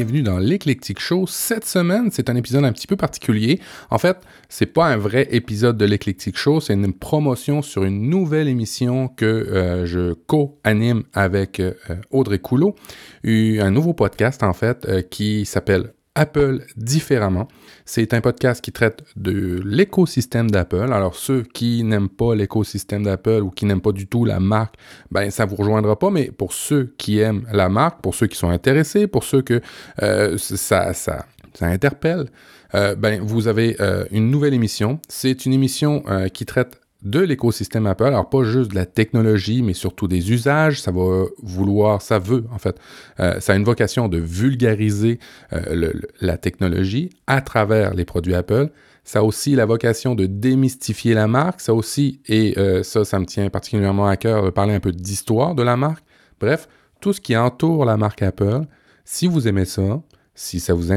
Bienvenue dans l'Eclectic Show. Cette semaine, c'est un épisode un petit peu particulier. En fait, c'est pas un vrai épisode de l'Eclectic Show, c'est une promotion sur une nouvelle émission que euh, je co-anime avec euh, Audrey Coulot, un nouveau podcast en fait euh, qui s'appelle Apple différemment. C'est un podcast qui traite de l'écosystème d'Apple. Alors ceux qui n'aiment pas l'écosystème d'Apple ou qui n'aiment pas du tout la marque, ben ça vous rejoindra pas. Mais pour ceux qui aiment la marque, pour ceux qui sont intéressés, pour ceux que euh, ça, interpelle, euh, ben vous avez euh, une nouvelle émission. C'est une émission qui traite de l'écosystème Apple. Alors pas juste de la technologie, mais surtout des usages. Ça va vouloir, ça veut en fait, euh, ça a une vocation de vulgariser euh, la technologie à travers les produits Apple. Ça a aussi la vocation de démystifier la marque. Ça aussi, et euh, ça, ça me tient particulièrement à cœur de parler un peu d'histoire de la marque. Bref, tout ce qui entoure la marque Apple. Si vous aimez ça, si ça vous,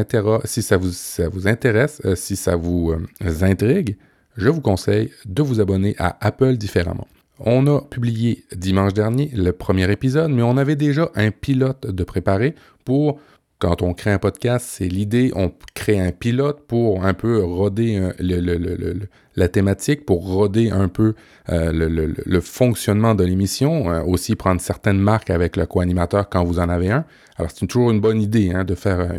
si ça vous intéresse, si ça vous intrigue, je vous conseille de vous abonner à Apple différemment. On a publié dimanche dernier le premier épisode, mais on avait déjà un pilote de préparé pour, quand on crée un podcast, c'est l'idée, on crée un pilote pour un peu roder euh, la thématique, pour roder un peu euh, le, fonctionnement de l'émission, euh, aussi prendre certaines marques avec le co-animateur quand vous en avez un. Alors c'est toujours une bonne idée hein, de faire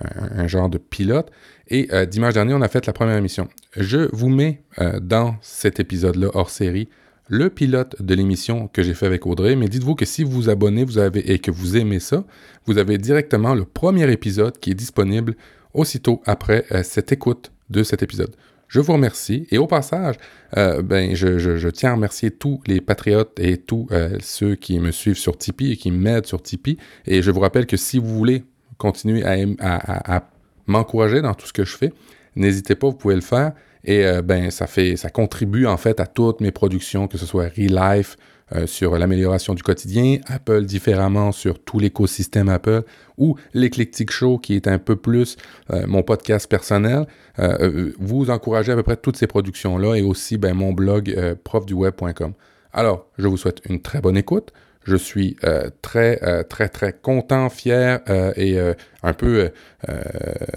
un, genre de pilote. Et dimanche dernier, on a fait la première émission. Je vous mets euh, dans cet épisode-là hors série le pilote de l'émission que j'ai fait avec Audrey, mais dites-vous que si vous vous abonnez vous avez, et que vous aimez ça, vous avez directement le premier épisode qui est disponible aussitôt après euh, cette écoute de cet épisode. Je vous remercie et au passage, euh, ben, je, tiens à remercier tous les patriotes et tous ceux qui me suivent sur Tipeee et qui m'aident sur Tipeee. Et je vous rappelle que si vous voulez continuer à m'encourager dans tout ce que je fais, n'hésitez pas, vous pouvez le faire. Et euh, ben, ça fait, ça contribue en fait à toutes mes productions, que ce soit Relife euh, sur l'amélioration du quotidien, Apple différemment sur tout l'écosystème Apple, ou l'Eclectic Show qui est un peu plus euh, mon podcast personnel. vous encouragez à peu près toutes ces productions-là et aussi ben, mon blog profduweb.com. Alors, je vous souhaite une très bonne écoute. Je suis très, très, très content, fier et un peu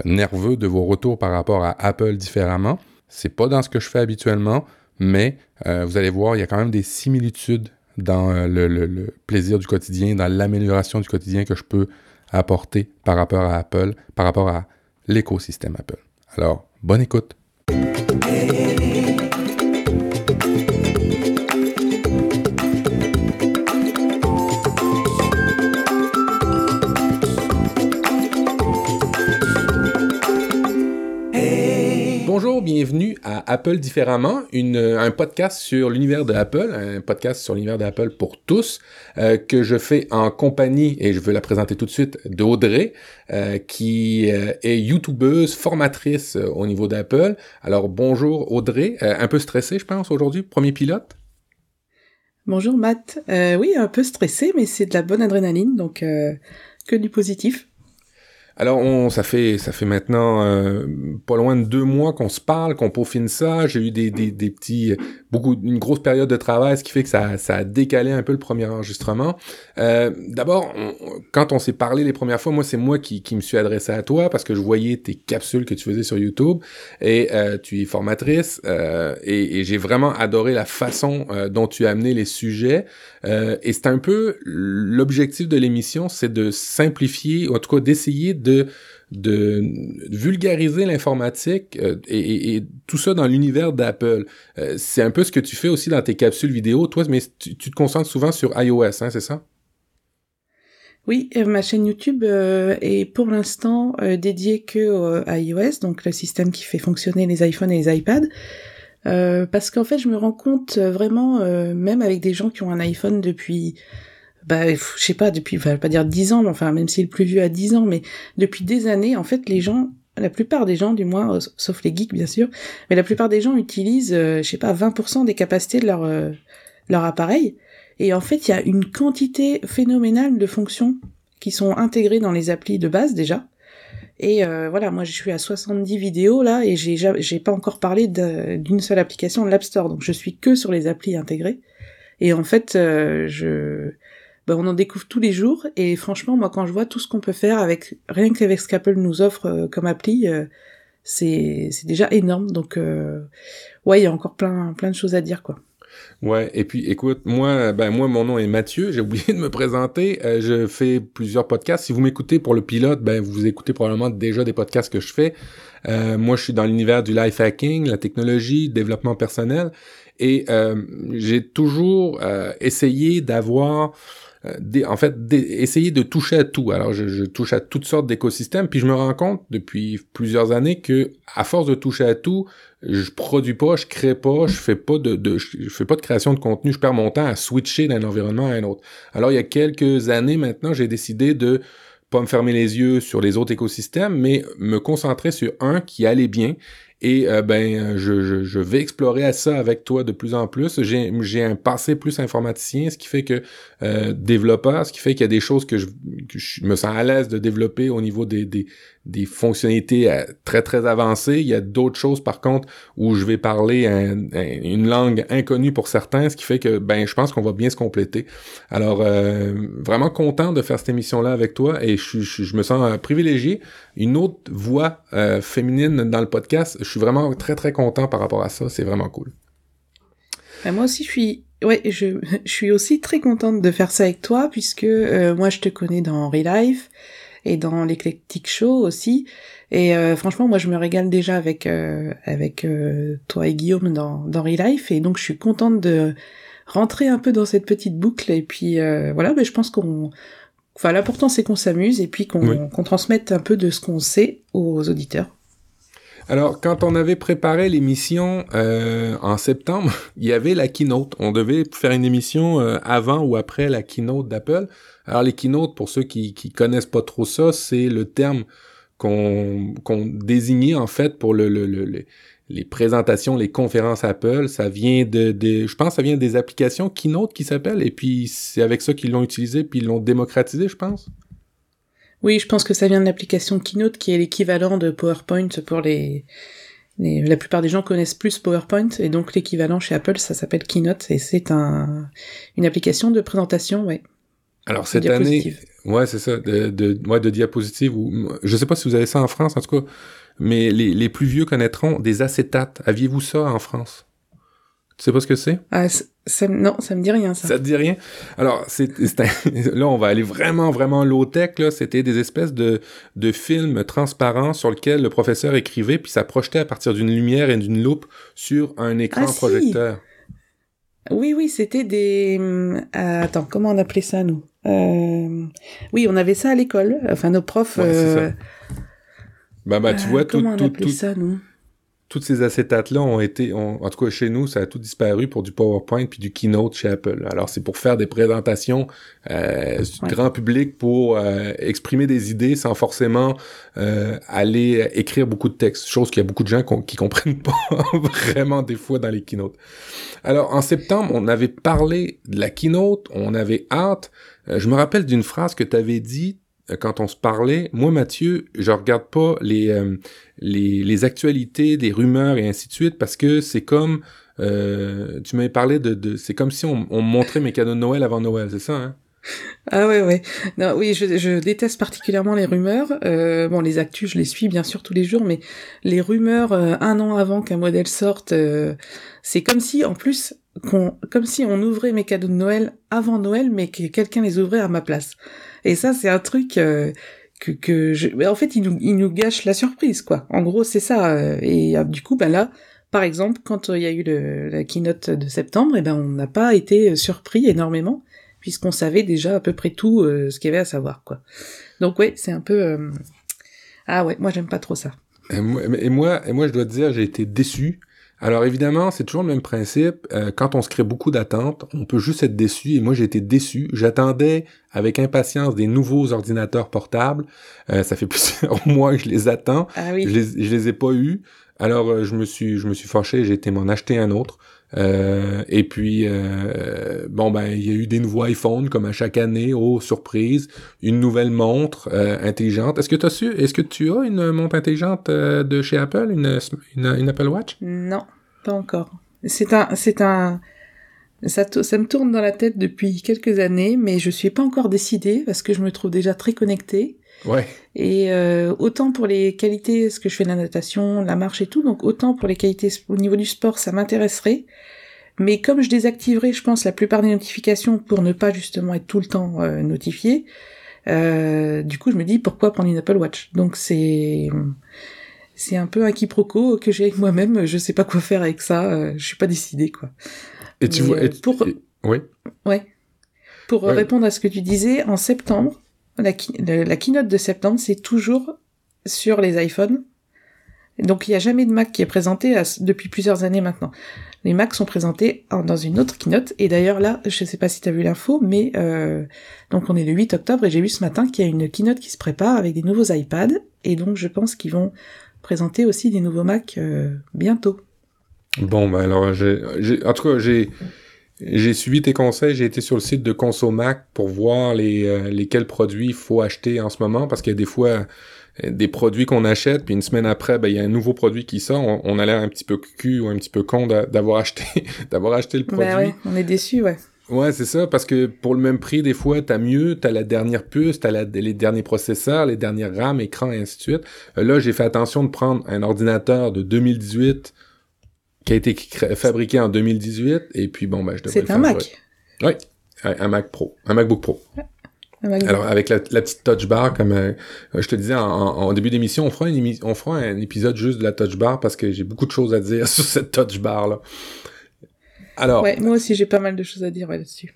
nerveux de vos retours par rapport à Apple différemment. C'est pas dans ce que je fais habituellement, mais euh, vous allez voir, il y a quand même des similitudes dans euh, le, plaisir du quotidien, dans l'amélioration du quotidien que je peux apporter par rapport à Apple, par rapport à l'écosystème Apple. Alors, bonne écoute. Bienvenue à Apple différemment, une, un podcast sur l'univers de Apple, un podcast sur l'univers d'Apple pour tous, euh, que je fais en compagnie, et je veux la présenter tout de suite, d'Audrey, euh, qui euh, est youtubeuse, formatrice au niveau d'Apple. Alors bonjour Audrey, un peu stressée je pense aujourd'hui, premier pilote? Bonjour Matt, oui un peu stressé mais c'est de la bonne adrénaline, donc que du positif. Alors, on, ça fait ça fait maintenant euh, pas loin de deux mois qu'on se parle, qu'on peaufine ça. J'ai eu des, des, des, petits beaucoup une grosse période de travail, ce qui fait que ça, ça a décalé un peu le premier enregistrement. Euh, D'abord, quand on s'est parlé les premières fois, moi c'est moi qui, qui me suis adressé à toi parce que je voyais tes capsules que tu faisais sur YouTube et euh, tu es formatrice et, j'ai vraiment adoré la façon dont tu as amené les sujets. et c'est un peu l'objectif de l'émission, c'est de simplifier, ou en tout cas d'essayer de de, vulgariser l'informatique euh, et, tout ça dans l'univers d'Apple. Euh, c'est un peu ce que tu fais aussi dans tes capsules vidéo, toi, mais tu, te concentres souvent sur iOS, hein, c'est ça? Oui, euh, ma chaîne YouTube est pour l'instant dédiée que à iOS, donc le système qui fait fonctionner les iPhones et les iPads. parce qu'en fait, je me rends compte vraiment, même avec des gens qui ont un iPhone depuis bah, je sais pas, depuis, enfin, pas dire dix ans, mais enfin, même si le plus vieux a dix ans, mais depuis des années, en fait, les gens, la plupart des gens, du moins, euh, sauf les geeks, bien sûr, mais la plupart des gens utilisent, euh, je sais pas, 20% des capacités de leur, euh, leur appareil. Et en fait, il y a une quantité phénoménale de fonctions qui sont intégrées dans les applis de base, déjà. Et voilà, moi je suis à 70 vidéos là et j'ai j'ai pas encore parlé d'une seule application de l'App Store, donc je suis que sur les applis intégrées. Et en fait, je ben, on en découvre tous les jours. Et franchement, moi, quand je vois tout ce qu'on peut faire avec rien qu'avec ce qu'Apple nous offre euh, comme appli, euh, c'est déjà énorme. Donc, euh, ouais, il y a encore plein plein de choses à dire, quoi. Ouais, et puis écoute, moi, ben moi, mon nom est Mathieu. J'ai oublié de me présenter. je fais plusieurs podcasts. Si vous m'écoutez pour le pilote, ben vous écoutez probablement déjà des podcasts que je fais. moi, je suis dans l'univers du life hacking, la technologie, développement personnel, et j'ai toujours essayé d'avoir euh, en fait, essayer de toucher à tout. Alors, je, touche à toutes sortes d'écosystèmes, puis je me rends compte depuis plusieurs années que, à force de toucher à tout, je produis pas, je crée pas, je fais pas de, de je fais pas de création de contenu, je perds mon temps à switcher d'un environnement à un autre. Alors, il y a quelques années maintenant, j'ai décidé de pas me fermer les yeux sur les autres écosystèmes, mais me concentrer sur un qui allait bien et euh, ben, je, vais explorer ça avec toi de plus en plus. J'ai un passé plus informaticien, ce qui fait que euh, développeur, ce qui fait qu'il y a des choses que je, me sens à l'aise de développer au niveau des, des fonctionnalités euh, très très avancées. Il y a d'autres choses par contre où je vais parler une langue inconnue pour certains, ce qui fait que ben je pense qu'on va bien se compléter. Alors euh, vraiment content de faire cette émission là avec toi et je, me sens euh, privilégié. Une autre voix féminine dans le podcast, je suis vraiment très très content par rapport à ça. C'est vraiment cool. Ben, moi aussi je suis ouais je, suis aussi très contente de faire ça avec toi puisque moi je te connais dans Relife et dans l'éclectique show aussi. Et euh, franchement, moi, je me régale déjà avec euh, avec euh, toi et Guillaume dans dans Relife, et donc je suis contente de rentrer un peu dans cette petite boucle. Et puis voilà, mais je pense qu'on, enfin, l'important c'est qu'on s'amuse et puis qu'on qu'on transmette un peu de ce qu'on sait aux auditeurs. Alors, quand on avait préparé l'émission euh, en septembre, il y avait la keynote. On devait faire une émission avant ou après la keynote d'Apple. Alors les keynotes, pour ceux qui, qui connaissent pas trop ça, c'est le terme qu'on qu'on désignait en fait pour le, le, le, les présentations, les conférences Apple. Ça vient de, de je pense, ça vient des applications Keynote qui s'appellent, et puis c'est avec ça qu'ils l'ont utilisé, puis ils l'ont démocratisé, je pense. Oui, je pense que ça vient de l'application Keynote qui est l'équivalent de PowerPoint pour les, les, la plupart des gens connaissent plus PowerPoint et donc l'équivalent chez Apple ça s'appelle Keynote et c'est un une application de présentation ouais alors cette année, ouais, c'est ça, de, de, ouais, de diapositives. Ou, je sais pas si vous avez ça en France, en tout cas, mais les, les plus vieux connaîtront des acétates. Aviez-vous ça en France? Tu sais pas ce que c'est? Ah, ça, Non, ça me dit rien ça. Ça te dit rien? Alors c'est, là, on va aller vraiment, vraiment low tech. Là, c'était des espèces de de films transparents sur lesquels le professeur écrivait, puis ça projetait à partir d'une lumière et d'une loupe sur un écran ah, projecteur. Oui, oui, c'était des. Euh, attends, comment on appelait ça nous? Euh... Oui, on avait ça à l'école. Enfin, nos profs. Ouais, euh... Bah, bah, tu vois, euh, comment tout, on appelait ça, nous? Toutes ces acétates-là ont été, en tout cas chez nous, ça a tout disparu pour du PowerPoint puis du Keynote chez Apple. Alors c'est pour faire des présentations euh, grand public pour euh, exprimer des idées sans forcément euh, aller écrire beaucoup de texte, chose qu'il y a beaucoup de gens qui comprennent pas vraiment des fois dans les Keynotes. Alors en septembre, on avait parlé de la Keynote, on avait hâte. Euh, je me rappelle d'une phrase que tu avais dit quand on se parlait, moi Mathieu, je regarde pas les, euh, les, les, actualités, des rumeurs et ainsi de suite parce que c'est comme euh, tu m'avais parlé de, de c'est comme si on, on, montrait mes cadeaux de Noël avant Noël, c'est ça hein? Ah ouais ouais. Non oui je, je déteste particulièrement les rumeurs. Euh, bon les actus je les suis bien sûr tous les jours mais les rumeurs un an avant qu'un modèle sorte c'est comme si en plus qu'on comme si on ouvrait mes cadeaux de Noël avant Noël mais que quelqu'un les ouvrait à ma place et ça, c'est un truc euh, que, que je... en fait, il nous, nous gâche la surprise, quoi. En gros, c'est ça. Euh, et euh, du coup, ben là, par exemple, quand il y a eu le, la keynote de septembre, eh ben on n'a pas été surpris énormément puisqu'on savait déjà à peu près tout ce qu'il y avait à savoir, quoi. Donc ouais, c'est un peu ah ouais, moi j'aime pas trop ça. Et moi, et moi, et moi je dois te dire, j'ai été déçu alors évidemment, c'est toujours le même principe. Euh, quand on se crée beaucoup d'attentes, on peut juste être déçu. Et moi, j'ai été déçu. J'attendais avec impatience des nouveaux ordinateurs portables. Euh, ça fait plusieurs mois que je les attends. Ah oui. Je les, je les ai pas eus. Alors euh, je me suis, je me suis fâché. J'ai été m'en acheter un autre. Et puis bon ben il y a eu des nouveaux iPhones comme à chaque année. Oh surprise, une nouvelle montre intelligente. Est-ce que tu as su Est-ce que tu as une montre intelligente de chez Apple, une, une, une Apple Watch? Non. Pas encore. C'est un, c'est un, Ça, ça me tourne dans la tête depuis quelques années, mais je suis pas encore décidée parce que je me trouve déjà très connectée. Ouais. Et euh, autant pour les qualités, ce que je fais de la natation, la marche et tout, donc autant pour les qualités au niveau du sport, ça m'intéresserait. Mais comme je désactiverai, je pense, la plupart des notifications pour ne pas justement être tout le temps euh, notifié, euh, du coup, je me dis pourquoi prendre une Apple Watch? Donc c'est c'est un peu un quiproquo que j'ai avec moi-même. Je sais pas quoi faire avec ça. Euh, je suis pas décidée quoi. Et tu vois, pour oui. Ouais. Pour Ouais. répondre à ce que tu disais, en septembre, la, keynote de septembre, c'est toujours sur les iPhones. Donc il n'y a jamais de Mac qui est présenté depuis plusieurs années maintenant. Les Macs sont présentés en- dans une autre keynote. Et d'ailleurs là, je sais pas si tu as vu l'info, mais euh, donc on est le 8 octobre et j'ai vu ce matin qu'il y a une keynote qui se prépare avec des nouveaux iPads. Et donc je pense qu'ils vont présenter aussi des nouveaux Macs euh, bientôt. Bon, ben alors, j'ai- en tout cas, j'ai, j'ai suivi tes conseils. J'ai été sur le site de Consomac pour voir les, euh, lesquels produits il faut acheter en ce moment parce qu'il y a des fois euh, des produits qu'on achète, puis une semaine après, ben, il y a un nouveau produit qui sort. On, on a l'air un petit peu cul ou un petit peu con d'a- d'avoir acheté, d'avoir acheté le produit. Bah ouais, on est déçus, ouais. Ouais, c'est ça, parce que pour le même prix, des fois, t'as mieux, t'as la dernière puce, t'as les derniers processeurs, les dernières RAM, écran, et ainsi de suite. Euh, là, j'ai fait attention de prendre un ordinateur de 2018 qui a été fabriqué en 2018, et puis bon, ben, je devrais C'est un faire Mac. jouer. Un, un Mac Pro, un MacBook Pro. Mac. Alors, avec la, la petite touch bar, comme euh, je te disais en, début d'émission, on fera, une émi- on fera un épisode juste de la touch bar parce que j'ai beaucoup de choses à dire sur cette touch bar-là. Alors, Ouais, moi aussi j'ai pas mal de choses à dire ouais, là-dessus.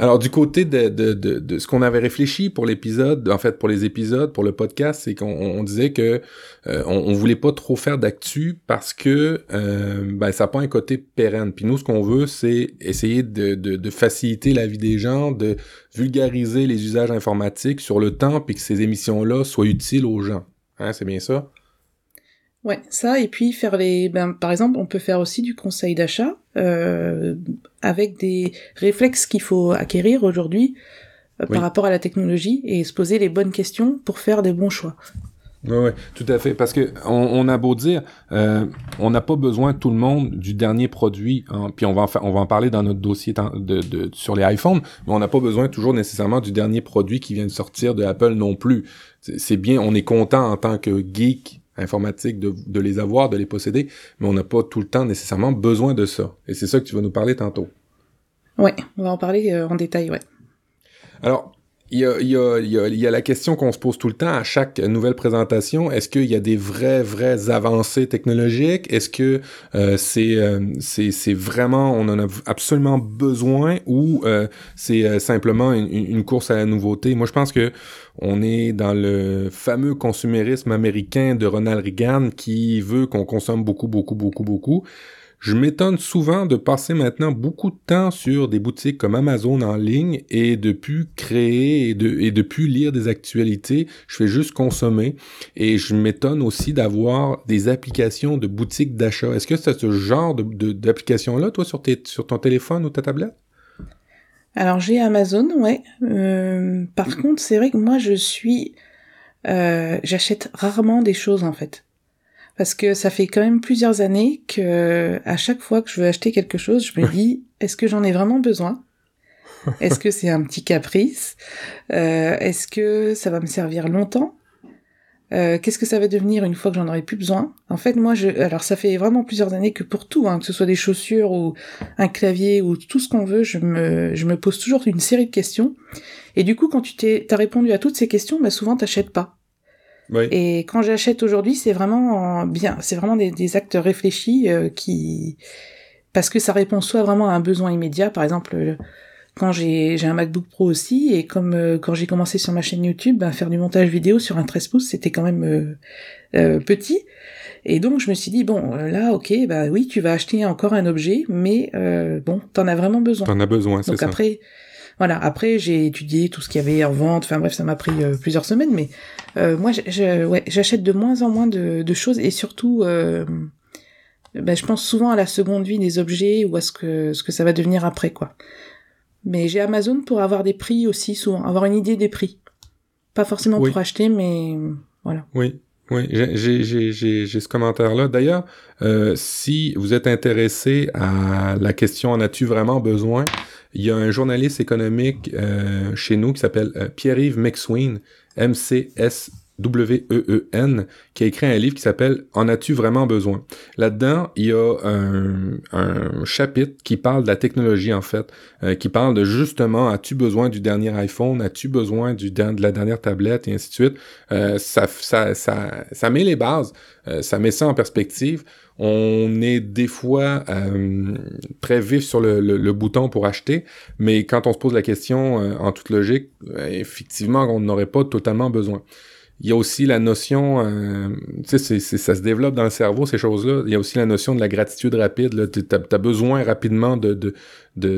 Alors du côté de, de, de, ce qu'on avait réfléchi pour l'épisode, en fait pour les épisodes, pour le podcast, c'est qu'on on disait que euh, on, voulait pas trop faire d'actu parce que euh, ben ça n'a pas un côté pérenne. Puis nous ce qu'on veut c'est essayer de, de, faciliter la vie des gens, de vulgariser les usages informatiques sur le temps, puis que ces émissions là soient utiles aux gens. Hein, c'est bien ça? Ouais, ça et puis faire les, ben par exemple, on peut faire aussi du conseil d'achat euh, avec des réflexes qu'il faut acquérir aujourd'hui euh, Oui. par rapport à la technologie et se poser les bonnes questions pour faire des bons choix. Oui, ouais, tout à fait. Parce que on, on a beau dire, euh, on n'a pas besoin tout le monde du dernier produit. hein, puis on va en on va en parler dans notre dossier de, de- sur les iPhones, mais on n'a pas besoin toujours nécessairement du dernier produit qui vient de sortir de Apple non plus. C'est bien, on est content en tant que geek informatique de, de les avoir, de les posséder, mais on n'a pas tout le temps nécessairement besoin de ça. Et c'est ça que tu vas nous parler tantôt. Ouais, on va en parler euh, en détail, ouais. Alors, il y a, il y, a, il y, a, la question qu'on se pose tout le temps à chaque nouvelle présentation. Est-ce qu'il y a des vraies, vraies avancées technologiques? Est-ce que euh, c'est, euh, vraiment, on en a absolument besoin ou euh, c'est euh, simplement une, une course à la nouveauté? Moi, je pense que on est dans le fameux consumérisme américain de Ronald Reagan qui veut qu'on consomme beaucoup, beaucoup, beaucoup, beaucoup. Je m'étonne souvent de passer maintenant beaucoup de temps sur des boutiques comme Amazon en ligne et de plus créer et de, et de plus lire des actualités. Je fais juste consommer. Et je m'étonne aussi d'avoir des applications de boutiques d'achat. Est-ce que c'est ce genre de, de- d'application-là, toi, sur, tes, sur ton téléphone ou ta tablette? Alors j'ai Amazon, ouais. Euh, par contre, c'est vrai que moi je suis, euh, j'achète rarement des choses en fait, parce que ça fait quand même plusieurs années que à chaque fois que je veux acheter quelque chose, je me dis est-ce que j'en ai vraiment besoin? Est-ce que c'est un petit caprice? Euh, Est-ce que ça va me servir longtemps? Euh, Qu'est-ce que ça va devenir une fois que j'en aurai plus besoin? En fait, moi, je, alors ça fait vraiment plusieurs années que pour tout, hein, que ce soit des chaussures ou un clavier ou tout ce qu'on veut, je me, je me pose toujours une série de questions. Et du coup, quand tu t'es, t'as répondu à toutes ces questions, bah souvent t'achètes pas. Oui. Et quand j'achète aujourd'hui, c'est vraiment bien, c'est vraiment des, des actes réfléchis euh, qui, parce que ça répond soit vraiment à un besoin immédiat, par exemple. euh, Quand j'ai j'ai un MacBook Pro aussi et comme euh, quand j'ai commencé sur ma chaîne YouTube, ben, faire du montage vidéo sur un 13 pouces c'était quand même euh, euh, petit et donc je me suis dit bon euh, là ok bah oui tu vas acheter encore un objet mais euh, bon t'en as vraiment besoin. T'en as besoin, c'est Donc ça. après, voilà, après j'ai étudié tout ce qu'il y avait en vente. Enfin bref, ça m'a pris euh, plusieurs semaines, mais euh, moi, je- ouais, j'achète de moins en moins de, de choses et surtout, euh, ben, je pense souvent à la seconde vie des objets ou à ce que ce que ça va devenir après, quoi. Mais j'ai Amazon pour avoir des prix aussi souvent, avoir une idée des prix. Pas forcément Oui. pour acheter, mais voilà. Oui, Oui, j'ai ce commentaire-là. D'ailleurs, euh, si vous êtes intéressé à la question en as-tu vraiment besoin, il y a un journaliste économique euh, chez nous qui s'appelle euh, Pierre-Yves McSween, M-C-S W-E-E-N, qui a écrit un livre qui s'appelle En as-tu vraiment besoin? Là-dedans, il y a un, chapitre qui parle de la technologie, en fait, euh, qui parle de justement, as-tu besoin du dernier iPhone? As-tu besoin du, de la dernière tablette? Et ainsi de suite. Euh, ça, ça, ça, ça met les bases, euh, ça met ça en perspective. On est des fois très vif sur le, le, bouton pour acheter, mais quand on se pose la question en toute logique, effectivement, on n'aurait pas totalement besoin. Il y a aussi la notion, euh, tu sais, ça se développe dans le cerveau, ces choses-là. Il y a aussi la notion de la gratitude rapide. Tu as, besoin rapidement de, de,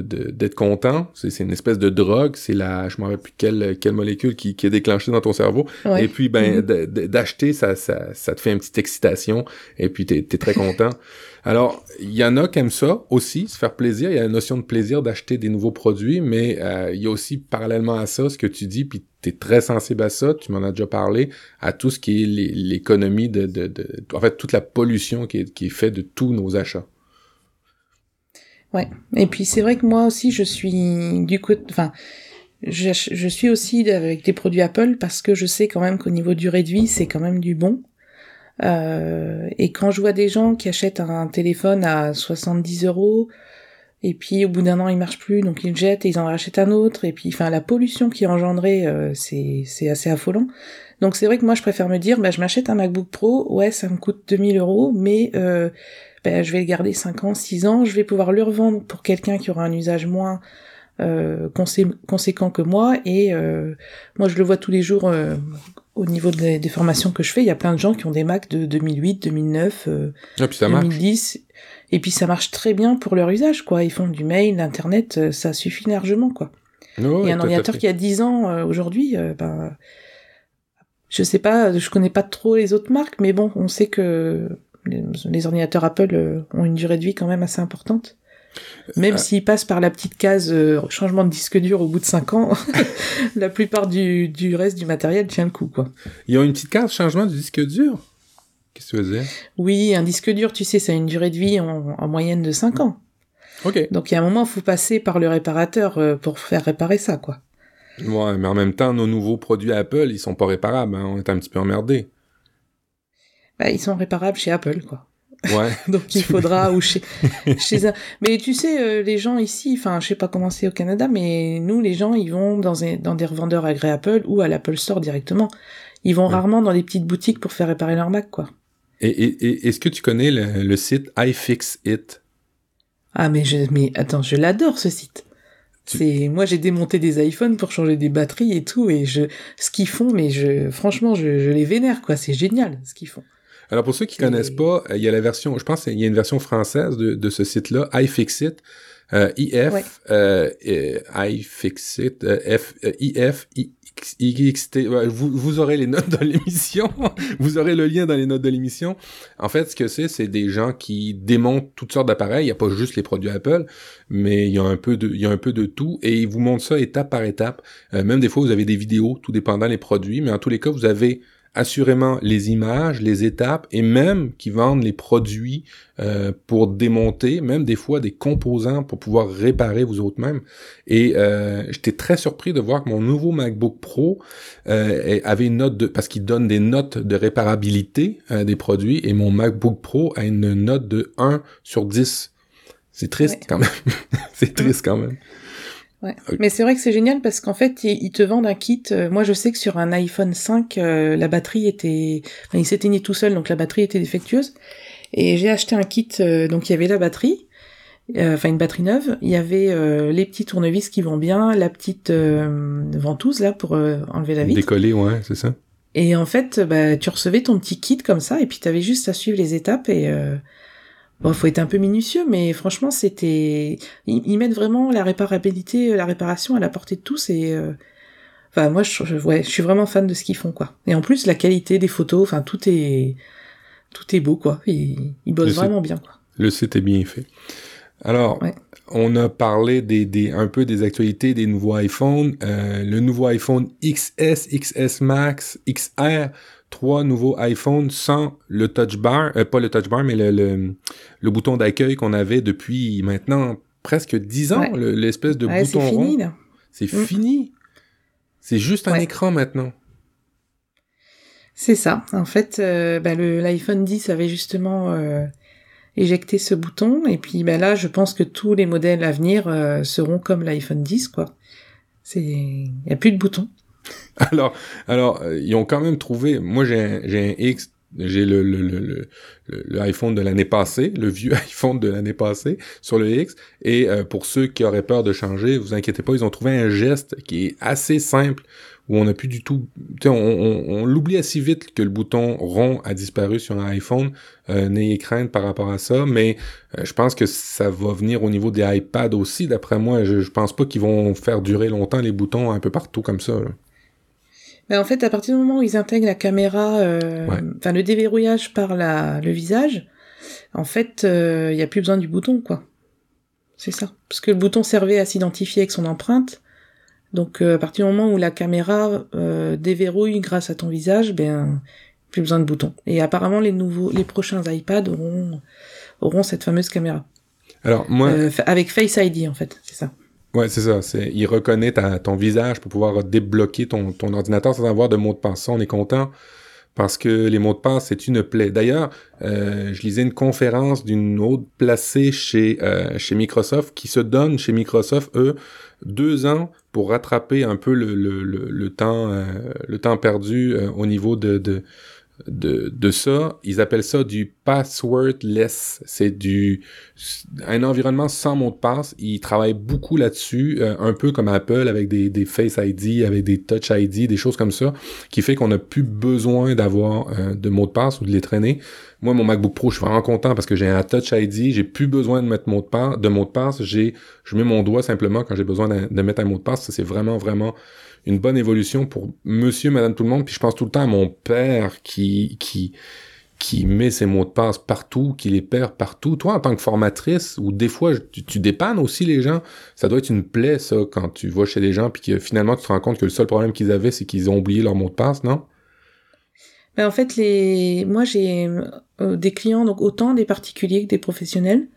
d'être content. C'est une espèce de drogue. C'est la, je me rappelle plus quelle, quelle molécule qui, qui est déclenchée dans ton cerveau. Et puis, ben, mm-hmm. d'acheter, ça, ça, ça te fait une petite excitation. Et puis, t'es es très content. Alors, il y en a qui aiment ça aussi, se faire plaisir. Il y a la notion de plaisir d'acheter des nouveaux produits, mais euh, il y a aussi parallèlement à ça ce que tu dis, puis tu es très sensible à ça, tu m'en as déjà parlé, à tout ce qui est l'économie de, de, de, En fait, toute la pollution qui est, faite de tous nos achats. Ouais. Et puis c'est vrai que moi aussi je suis du coup, enfin, je, je, suis aussi avec des produits Apple parce que je sais quand même qu'au niveau du réduit c'est quand même du bon. Euh, et quand je vois des gens qui achètent un téléphone à 70 euros et puis au bout d'un an il marche plus donc ils le jettent et ils en rachètent un autre et puis enfin la pollution qui est engendrée euh, c'est c'est assez affolant. Donc c'est vrai que moi je préfère me dire bah je m'achète un MacBook Pro ouais ça me coûte 2000 euros mais euh, ben, je vais le garder 5 ans, 6 ans, je vais pouvoir le revendre pour quelqu'un qui aura un usage moins euh, conséquent que moi, et euh, moi je le vois tous les jours euh, au niveau des, formations que je fais, il y a plein de gens qui ont des Macs de 2008, 2009, 2010, et puis ça marche très bien pour leur usage, quoi. Ils font du mail, l'internet, ça suffit largement, quoi. Oh, et un ordinateur qui a 10 ans aujourd'hui, ben, je sais pas, je connais pas trop les autres marques, mais bon, on sait que les, ordinateurs Apple euh, ont une durée de vie quand même assez importante. Même euh, s'ils passent par la petite case euh, changement de disque dur au bout de 5 ans, la plupart du, du, reste du matériel tient le coup, quoi. Ils ont une petite case changement de disque dur? Qu'est-ce que tu veux dire? Oui, un disque dur, tu sais, ça a une durée de vie en, en moyenne de 5 ans. Ok. Donc il y a un moment, il faut passer par le réparateur pour faire réparer ça, quoi. Ouais, mais en même temps, nos nouveaux produits Apple, ils sont pas réparables. Hein. On est un petit peu emmerdés. Bah, ils sont réparables chez Apple, quoi. Ouais. Donc il faudra ou chez chez un... Mais tu sais, euh, les gens ici, enfin, je sais pas comment c'est au Canada, mais nous, les gens, ils vont dans, un, dans des revendeurs agré Apple ou à l'Apple Store directement. Ils vont rarement dans des petites boutiques pour faire réparer leur Mac, quoi. Et, et, est-ce que tu connais le, le site iFixIt Ah mais je mais attends, je l'adore ce site. C'est moi j'ai démonté des iPhones pour changer des batteries et tout et je ce qu'ils font mais je franchement je, je les vénère quoi, c'est génial ce qu'ils font. Alors pour ceux qui connaissent pas, euh, il y a la version, je pense qu'il y a une version française de, de ce site-là, iFixit, euh, IF, euh, iFixit, euh, F, IF, IXT, vous, vous aurez les notes dans l'émission, vous aurez le lien dans les notes de l'émission. En fait, ce que c'est, c'est des gens qui démontent toutes sortes d'appareils. Il n'y a pas juste les produits Apple, mais il y a un peu de, il y a un peu de tout et ils vous montrent ça étape par étape. même des fois, vous avez des vidéos, tout dépendant des produits, mais en tous les cas, vous avez assurément les images, les étapes et même qui vendent les produits euh, pour démonter, même des fois des composants pour pouvoir réparer vous autres même. Et euh, j'étais très surpris de voir que mon nouveau MacBook Pro euh, avait une note de parce qu'il donne des notes de réparabilité euh, des produits et mon MacBook Pro a une note de 1 sur 10. C'est triste quand même. C'est triste quand même. Ouais. Mais c'est vrai que c'est génial parce qu'en fait, ils te vendent un kit. Euh, moi, je sais que sur un iPhone 5, euh, la batterie était, enfin, il s'éteignait tout seul, donc la batterie était défectueuse. Et j'ai acheté un kit, euh, donc il y avait la batterie, enfin une batterie neuve. Il y avait les petits tournevis qui vont bien, la petite ventouse là pour enlever la vitre. Décoller, ouais, c'est ça. Et en fait, bah, tu recevais ton petit kit comme ça, et puis tu avais juste à suivre les étapes et Bon, faut être un peu minutieux, mais franchement, c'était, ils, mettent vraiment la réparabilité, la réparation à la portée de tous et, euh, enfin, moi, je, ouais, je suis vraiment fan de ce qu'ils font, quoi. Et en plus, la qualité des photos, enfin, tout est, tout est beau, quoi. Ils, ils bossent vraiment bien, quoi. Le site est bien fait. Alors, on a parlé des, des, un peu des actualités des nouveaux iPhones. Euh, le nouveau iPhone XS, XS Max, XR trois nouveaux iPhones sans le touch bar, euh, pas le touch bar, mais le, le, bouton d'accueil qu'on avait depuis maintenant presque dix ans, l'espèce de bouton rond. C'est mm. fini. C'est juste un écran maintenant. C'est ça. En fait, euh, bah, l'iPhone 10 avait justement euh, éjecté ce bouton, et puis bah, là, je pense que tous les modèles à venir euh, seront comme l'iPhone 10, quoi. C'est, il y a plus de boutons. Alors, alors, ils ont quand même trouvé. Moi, j'ai un, X j'ai le, le, le, le, iPhone de l'année passée, le vieux iPhone de l'année passée sur le X. Et pour ceux qui auraient peur de changer, vous inquiétez pas, ils ont trouvé un geste qui est assez simple où on n'a plus du tout... On, on, on l'oublie assez vite que le bouton rond a disparu sur un iPhone. Euh, N'ayez crainte par rapport à ça, mais euh, je pense que ça va venir au niveau des iPads aussi, d'après moi. Je, je pense pas qu'ils vont faire durer longtemps les boutons un peu partout comme ça. En fait, à partir du moment où ils intègrent la caméra, euh, enfin le déverrouillage par la, le visage, en fait, euh, il n'y a plus besoin du bouton, quoi. C'est ça. Parce que le bouton servait à s'identifier avec son empreinte. Donc euh, à partir du moment où la caméra euh, déverrouille grâce à ton visage, ben plus besoin de boutons. Et apparemment les nouveaux, les prochains iPads auront auront cette fameuse caméra. Alors moi, euh, avec Face ID en fait, c'est ça. Ouais, c'est ça. C'est, il reconnaît ta, ton visage pour pouvoir débloquer ton, ton ordinateur sans avoir de mot de passe. Ça, on est content parce que les mots de passe, c'est une plaie. D'ailleurs, euh, je lisais une conférence d'une autre placée chez, euh, chez Microsoft qui se donne chez Microsoft, eux, deux ans pour rattraper un peu le, le, le, temps euh, le temps perdu euh, au niveau de, de de, de ça, ils appellent ça du passwordless. C'est du un environnement sans mot de passe. Ils travaillent beaucoup là-dessus, euh, un peu comme Apple avec des, des Face ID, avec des Touch ID, des choses comme ça, qui fait qu'on n'a plus besoin d'avoir euh, de mot de passe ou de les traîner. Moi, mon MacBook Pro, je suis vraiment content parce que j'ai un Touch ID, j'ai plus besoin de mettre mot de passe, mot de passe. J'ai, je mets mon doigt simplement quand j'ai besoin de, mettre un mot de passe. C'est vraiment, vraiment une bonne évolution pour monsieur, madame, tout le monde. Puis je pense tout le temps à mon père qui, qui, qui met ses mots de passe partout, qui les perd partout. Toi, en tant que formatrice, ou des fois, tu, dépannes aussi les gens, ça doit être une plaie, ça, quand tu vas chez des gens, puis que finalement, tu te rends compte que le seul problème qu'ils avaient, c'est qu'ils ont oublié leur mot de passe, non? Ben, en fait, les, moi, j'ai euh, des clients, donc autant des particuliers que des professionnels.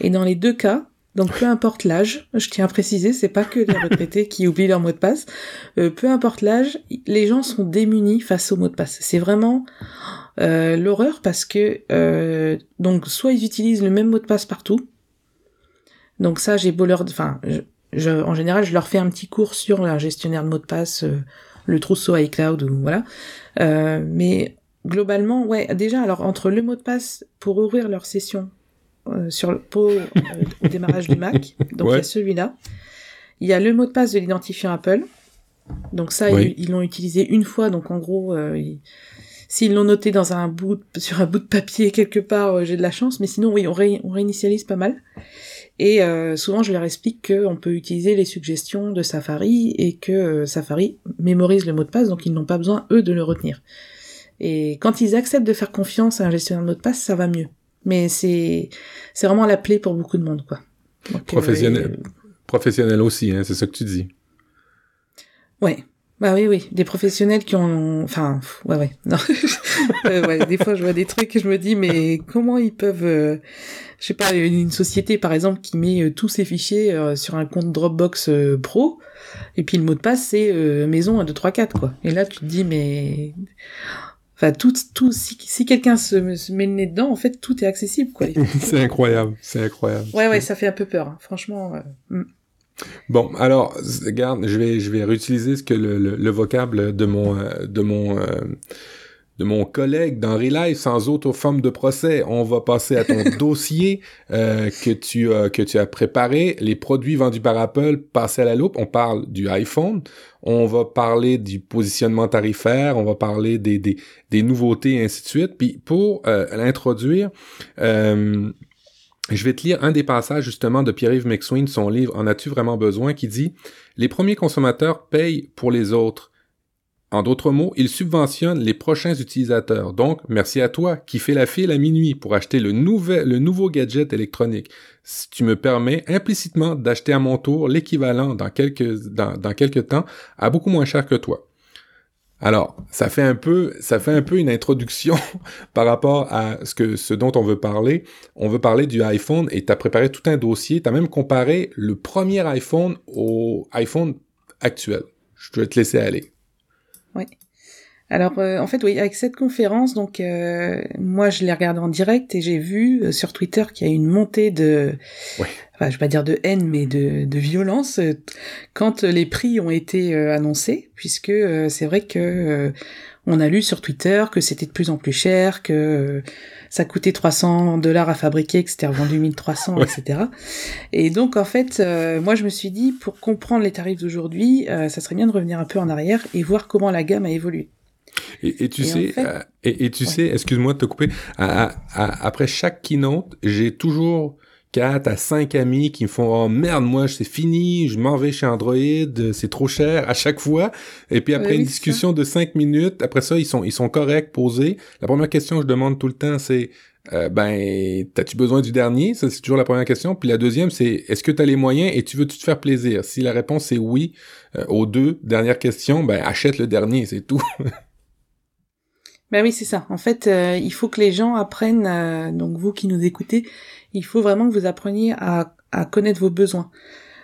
Et dans les deux cas, donc peu importe l'âge, je tiens à préciser, c'est pas que les retraités qui oublient leur mot de passe. Euh, peu importe l'âge, les gens sont démunis face au mot de passe. C'est vraiment euh, l'horreur parce que euh, donc soit ils utilisent le même mot de passe partout. Donc ça, j'ai beau leur, enfin, je, en général, je leur fais un petit cours sur un gestionnaire de mot de passe, le trousseau iCloud ou voilà. mais globalement, ouais, déjà, alors entre le mot de passe pour ouvrir leur session euh, sur le pot euh, au démarrage du Mac. Donc il y a celui-là. Il y a le mot de passe de l'identifiant Apple. Donc ça, ils l'ont utilisé une fois. Donc en gros, euh, s'ils l'ont noté dans un bout, sur un bout de papier quelque part, j'ai de la chance. Mais sinon, oui, on, on réinitialise pas mal. Et souvent, je leur explique qu'on peut utiliser les suggestions de Safari et que Safari mémorise le mot de passe, donc ils n'ont pas besoin, eux, de le retenir. Et quand ils acceptent de faire confiance à un gestionnaire de mot de passe, ça va mieux. Mais c'est c'est vraiment la plaie pour beaucoup de monde, quoi. professionnel, euh, professionnel aussi, hein, c'est ça que tu dis. Ouais. Bah oui, oui, des professionnels qui ont, enfin, ouais, ouais, non, euh, ouais, des fois je vois des trucs et je me dis mais comment ils peuvent, euh, je sais pas, une société par exemple qui met tous ses fichiers sur un compte Dropbox pro et puis le mot de passe c'est maison 1 2 3 4 quoi. Et là tu te dis mais Enfin, tout, tout, si, si quelqu'un se, se, met le nez dedans, en fait, tout est accessible, quoi. c'est incroyable, c'est incroyable. Ouais, ouais, ça fait un peu peur, hein. franchement. Euh, hmm. Bon, alors, regarde, je vais, je vais réutiliser ce que le, le, vocable de mon, euh, de mon, euh, de mon collègue dans Relive sans autre forme de procès. On va passer à ton dossier euh, que tu as que tu as préparé, les produits vendus par Apple passés à la loupe. On parle du iPhone, on va parler du positionnement tarifaire, on va parler des des, des nouveautés et ainsi de suite. Puis pour euh, l'introduire, euh, je vais te lire un des passages justement de Pierre-Yves McSween, son livre En as-tu vraiment besoin, qui dit Les premiers consommateurs payent pour les autres. En d'autres mots, il subventionne les prochains utilisateurs. Donc, merci à toi qui fais la file à minuit pour acheter le, nouveau gadget électronique. Si tu me permets implicitement d'acheter à mon tour l'équivalent dans quelques, temps à beaucoup moins cher que toi. Alors, ça fait un peu, une introduction par rapport à ce que, ce dont on veut parler. On veut parler du iPhone et tu as préparé tout un dossier. Tu as même comparé le premier iPhone au iPhone actuel. Je vais te laisser aller. Alors euh, en fait oui, avec cette conférence, donc euh, moi je l'ai regardé en direct et j'ai vu euh, sur Twitter qu'il y a une montée de, enfin je vais pas dire de haine mais de, de violence quand les prix ont été annoncés, puisque c'est vrai que on a lu sur Twitter que c'était de plus en plus cher, que ça coûtait 300 dollars à fabriquer, que c'était revendu 1300, etc. Et donc en fait, moi je me suis dit pour comprendre les tarifs d'aujourd'hui, ça serait bien de revenir un peu en arrière et voir comment la gamme a évolué. Et, tu sais, euh, et, tu sais, excuse-moi de te couper, après chaque keynote, j'ai toujours quatre à cinq amis qui me font oh merde moi c'est fini je m'en vais chez Android c'est trop cher à chaque fois et puis après une discussion de cinq minutes après ça ils sont ils sont corrects posés la première question que je demande tout le temps c'est euh, ben, t'as-tu besoin du dernier? Ça, c'est toujours la première question. Puis la deuxième, c'est est-ce que t'as les moyens et tu veux -tu te faire plaisir? Si la réponse est oui euh, aux deux dernières questions, ben achète le dernier, c'est tout. Ben oui, c'est ça. En fait, euh, il faut que les gens apprennent, euh, donc vous qui nous écoutez, il faut vraiment que vous appreniez à, à connaître vos besoins.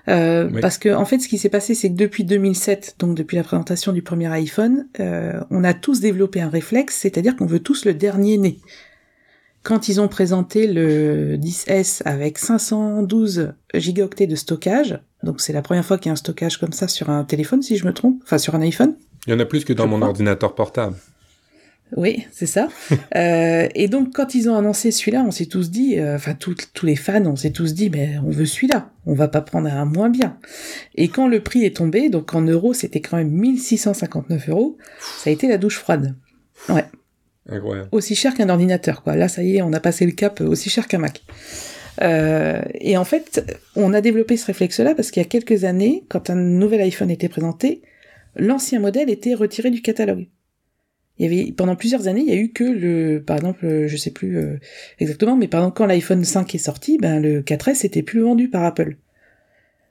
Euh, Parce que en fait, ce qui s'est passé, c'est que depuis 2007, donc depuis la présentation du premier iPhone, euh, on a tous développé un réflexe, c'est-à-dire qu'on veut tous le dernier né. Quand ils ont présenté le 10S avec 512 gigaoctets de stockage, donc c'est la première fois qu'il y a un stockage comme ça sur un téléphone, si je me trompe, enfin sur un iPhone. Il y en a plus que dans mon ordinateur portable. Oui, c'est ça. euh, et donc quand ils ont annoncé celui-là, on s'est tous dit, euh, enfin tous les fans, on s'est tous dit, mais on veut celui-là, on va pas prendre un moins bien. Et quand le prix est tombé, donc en euros, c'était quand même 1659 euros, ça a été la douche froide. Ouais. Incroyable. Aussi cher qu'un ordinateur, quoi. Là, ça y est, on a passé le cap aussi cher qu'un Mac. Euh, et en fait, on a développé ce réflexe-là parce qu'il y a quelques années, quand un nouvel iPhone était présenté, l'ancien modèle était retiré du catalogue il y avait pendant plusieurs années, il y a eu que le, par exemple, euh, je sais plus euh, exactement, mais par exemple quand l'iPhone 5 est sorti, ben le 4S était plus vendu par Apple.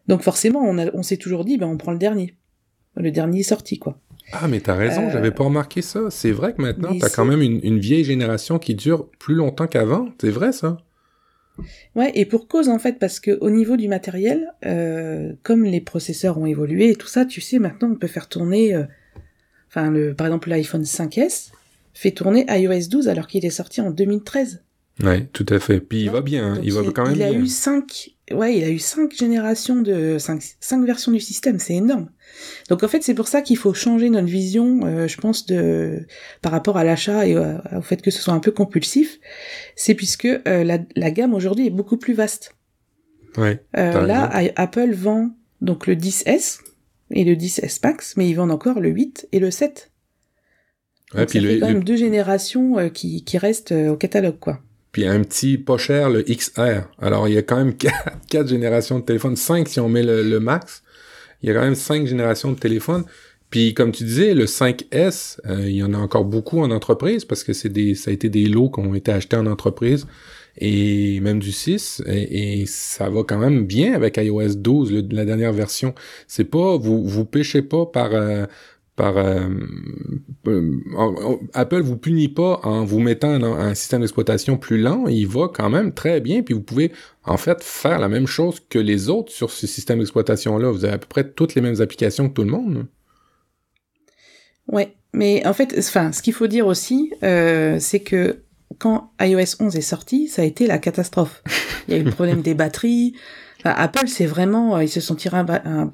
Donc forcément, on, a, on s'est toujours dit, ben on prend le dernier, le dernier sorti quoi. Ah mais t'as raison, j'avais pas remarqué ça. C'est vrai que maintenant t'as quand même une, une, vieille génération qui dure plus longtemps qu'avant. C'est vrai ça. Ouais, et pour cause en fait, parce que au niveau du matériel, euh, comme les processeurs ont évolué et tout ça, tu sais, maintenant on peut faire tourner enfin le, par exemple l'iPhone 5S fait tourner iOS 12 alors qu'il est sorti en 2013. Ouais, tout à fait. Puis il va bien, il va quand même bien. Il a eu cinq, ouais, il a eu cinq générations de cinq, cinq versions du système, c'est énorme. Donc en fait, c'est pour ça qu'il faut changer notre vision, euh, je pense, de par rapport à l'achat et au fait que ce soit un peu compulsif. C'est puisque euh, la, la, gamme aujourd'hui est beaucoup plus vaste. Ouais. Euh, là, Apple vend donc le 10S et le 10S Max, mais ils vendent encore le 8 et le 7. Ouais, puis ça fait quand même deux générations euh, qui, qui restent euh, au catalogue, quoi. Puis un petit pas cher, le XR. Alors, il y a quand même quatre, générations de téléphones, cinq si on met le, Max. Il y a quand même cinq générations de téléphones. Puis, comme tu disais, le 5S, euh, il y en a encore beaucoup en entreprise parce que c'est des, ça a été des lots qui ont été achetés en entreprise et même du 6 et, ça va quand même bien avec iOS 12 la dernière version c'est pas vous vous pêchez pas par euh, par euh, euh, Apple vous punit pas en vous mettant un, un système d'exploitation plus lent, il va quand même très bien, puis vous pouvez en fait faire la même chose que les autres sur ce système d'exploitation là. Vous avez à peu près toutes les mêmes applications que tout le monde. Ouais, mais en fait, enfin, ce qu'il faut dire aussi, euh, c'est que quand iOS 11 est sorti, ça a été la catastrophe. Il y a eu le problème des batteries. Apple, c'est vraiment, euh, ils se sont tirés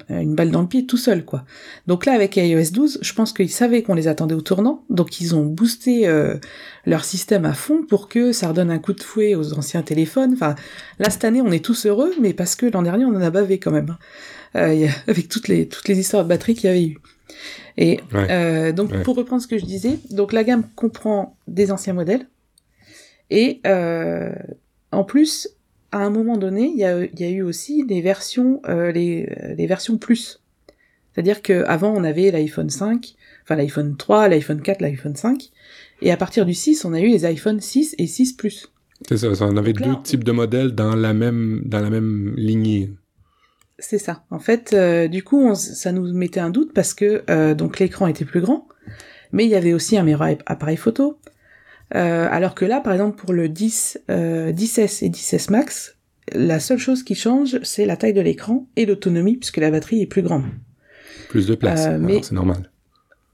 une balle dans le pied tout seul, quoi. Donc là, avec iOS 12, je pense qu'ils savaient qu'on les attendait au tournant, donc ils ont boosté euh, leur système à fond pour que ça redonne un coup de fouet aux anciens téléphones. Enfin, là cette année, on est tous heureux, mais parce que l'an dernier, on en a bavé quand même, hein. euh, avec toutes les toutes les histoires de batterie qu'il y avait eu. Et euh, donc, pour reprendre ce que je disais, donc la gamme comprend des anciens modèles, et euh, en plus, à un moment donné, il y a, y a, eu aussi des versions, euh, les, les, versions plus. C'est-à-dire qu'avant, on avait l'iPhone 5, enfin l'iPhone 3, l'iPhone 4, l'iPhone 5, et à partir du 6, on a eu les iPhone 6 et 6 Plus. C'est ça, on avait deux types de modèles dans la même, dans la même lignée. C'est ça. En fait, euh, du coup, on, ça nous mettait un doute parce que euh, donc l'écran était plus grand, mais il y avait aussi un meilleur appareil photo. Euh, alors que là, par exemple, pour le 10, 10S et 10S Max, la seule chose qui change, c'est la taille de l'écran et l'autonomie, puisque la batterie est plus grande. Plus de place, mais c'est normal.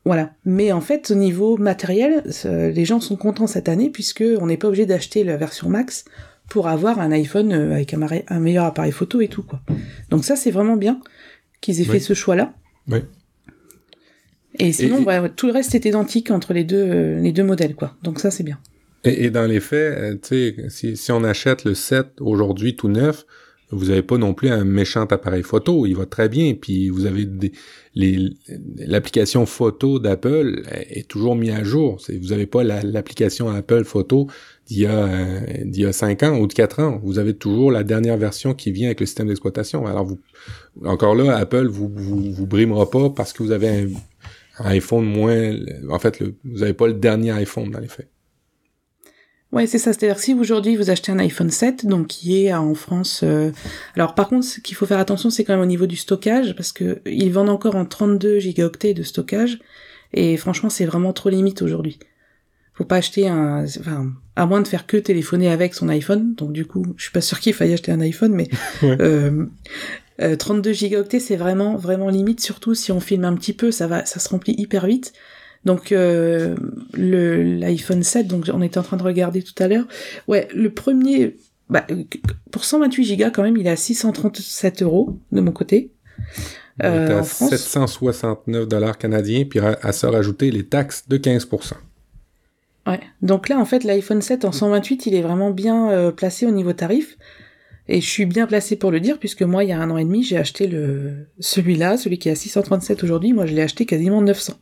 Voilà. Mais en fait, au niveau matériel, les gens sont contents cette année, puisque on n'est pas obligé d'acheter la version Max pour avoir un iPhone avec un, meilleur appareil photo et tout, quoi. Donc ça, c'est vraiment bien qu'ils aient fait ce choix-là. Oui. Et sinon, tout le reste est identique entre les deux, euh, les deux modèles, quoi. Donc ça, c'est bien. Et, dans les faits, euh, tu sais, si, si on achète le 7 aujourd'hui tout neuf, vous n'avez pas non plus un méchant appareil photo, il va très bien. Puis vous avez l'application photo d'Apple est toujours mise à jour. Vous n'avez pas l'application Apple Photo d'il y a euh, y a cinq ans ou de quatre ans. Vous avez toujours la dernière version qui vient avec le système d'exploitation. Alors vous, encore là, Apple vous, vous, vous brimera pas parce que vous avez un, un iPhone moins, en fait, le, vous n'avez pas le dernier iPhone dans les faits. Ouais, c'est ça. C'est-à-dire si aujourd'hui vous achetez un iPhone 7, donc qui est en France. Euh, alors par contre, ce qu'il faut faire attention, c'est quand même au niveau du stockage, parce que ils vendent encore en 32 gigaoctets de stockage, et franchement, c'est vraiment trop limite aujourd'hui. Faut pas acheter un, enfin, à moins de faire que téléphoner avec son iPhone. Donc du coup, je suis pas sûr qu'il faille acheter un iPhone, mais euh, 32 euh, gigaoctets, c'est vraiment vraiment limite, surtout si on filme un petit peu, ça va, ça se remplit hyper vite. Donc euh, l'iPhone 7, donc on était en train de regarder tout à l'heure. Ouais, le premier, bah, pour 128 Go quand même, il est à 637 euros de mon côté. Euh, en France. 769 dollars canadiens, puis à, à se rajouter les taxes de 15%. Ouais. Donc là, en fait, l'iPhone 7 en 128, il est vraiment bien euh, placé au niveau tarif. Et je suis bien placé pour le dire, puisque moi, il y a un an et demi, j'ai acheté le celui-là, celui qui est à 637 aujourd'hui. Moi, je l'ai acheté quasiment 900.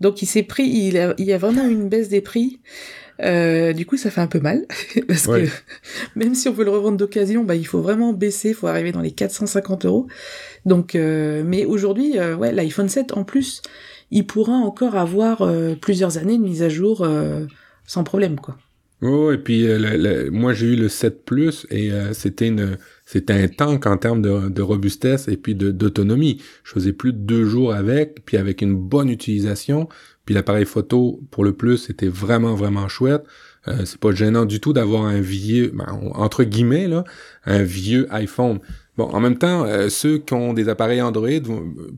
Donc, il s'est pris, il, il y a vraiment une baisse des prix. Euh, du coup, ça fait un peu mal parce que même si on veut le revendre d'occasion, bah il faut vraiment baisser, il faut arriver dans les 450 euros. Donc, euh, mais aujourd'hui, euh, ouais, l'iPhone 7 en plus, il pourra encore avoir plusieurs années de mise à jour sans problème, quoi. Oh, et puis euh, moi j'ai eu le 7 Plus et euh, c'était une c'était un tank en termes de, de robustesse et puis d'autonomie. Je faisais plus de deux jours avec, puis avec une bonne utilisation. Puis l'appareil photo pour le Plus c'était vraiment vraiment chouette. Euh, c'est pas gênant du tout d'avoir un vieux, ben, entre guillemets là, un vieux iPhone. Bon, en même temps, euh, ceux qui ont des appareils Android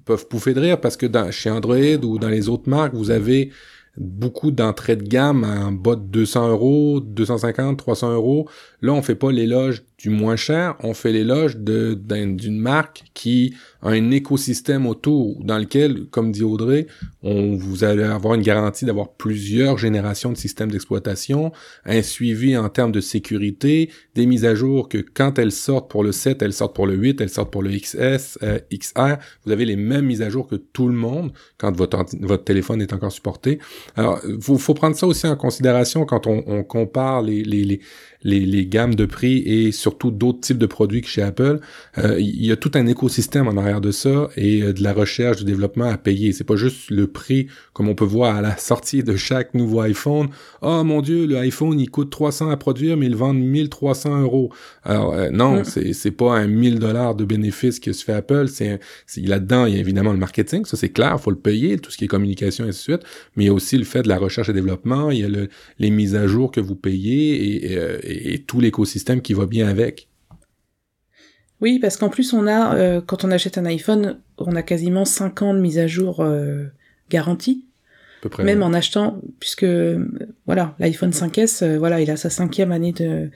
peuvent pouffer de rire parce que dans, chez Android ou dans les autres marques, vous avez beaucoup d'entrées de gamme en bas de 200 euros, 250, 300 euros. Là, on fait pas l'éloge du moins cher, on fait l'éloge d'une marque qui a un écosystème autour dans lequel, comme dit Audrey, on vous allez avoir une garantie d'avoir plusieurs générations de systèmes d'exploitation, un suivi en termes de sécurité, des mises à jour que quand elles sortent pour le 7, elles sortent pour le 8, elles sortent pour le XS, euh, XR, vous avez les mêmes mises à jour que tout le monde quand votre, téléphone est encore supporté. Alors, il faut, prendre ça aussi en considération quand on, compare les, les, gammes de prix et surtout d'autres types de produits que chez Apple, euh, il y a tout un écosystème en arrière de ça et euh, de la recherche, du développement à payer. C'est pas juste le prix comme on peut voir à la sortie de chaque nouveau iPhone. Oh mon dieu, le iPhone il coûte 300 à produire mais il vend 1300 euros. Alors euh, non, mm. c'est c'est pas un 1000 dollars de bénéfice que se fait Apple. C'est là-dedans il y a évidemment le marketing, ça c'est clair, faut le payer, tout ce qui est communication et ainsi de suite. Mais il y a aussi le fait de la recherche et développement, il y a le, les mises à jour que vous payez et et, tout l'écosystème qui va bien avec. Oui, parce qu'en plus on a, euh, quand on achète un iPhone, on a quasiment 5 ans de mise à jour euh, garantie. Même en achetant, puisque voilà, l'iPhone 5S, euh, voilà, il a sa cinquième année de,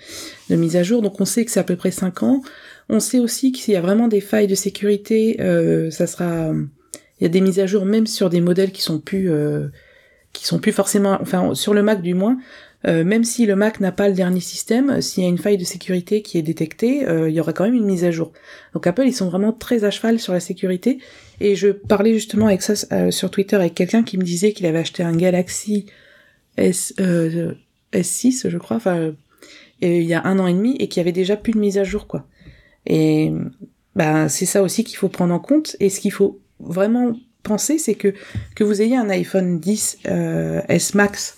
de mise à jour, donc on sait que c'est à peu près 5 ans. On sait aussi que s'il y a vraiment des failles de sécurité, ça sera, il y a des mises à jour même sur des modèles qui sont plus, qui sont plus forcément, enfin sur le Mac du moins, euh, même si le Mac n'a pas le dernier système, s'il y a une faille de sécurité qui est détectée, euh, il y aura quand même une mise à jour. Donc Apple, ils sont vraiment très à cheval sur la sécurité. Et je parlais justement avec ça euh, sur Twitter avec quelqu'un qui me disait qu'il avait acheté un Galaxy S, S6, je crois, enfin, il y a un an et demi, et qui avait déjà plus de mise à jour, quoi. Et bah, c'est ça aussi qu'il faut prendre en compte. Et ce qu'il faut vraiment penser, c'est que que vous ayez un iPhone 10 S Max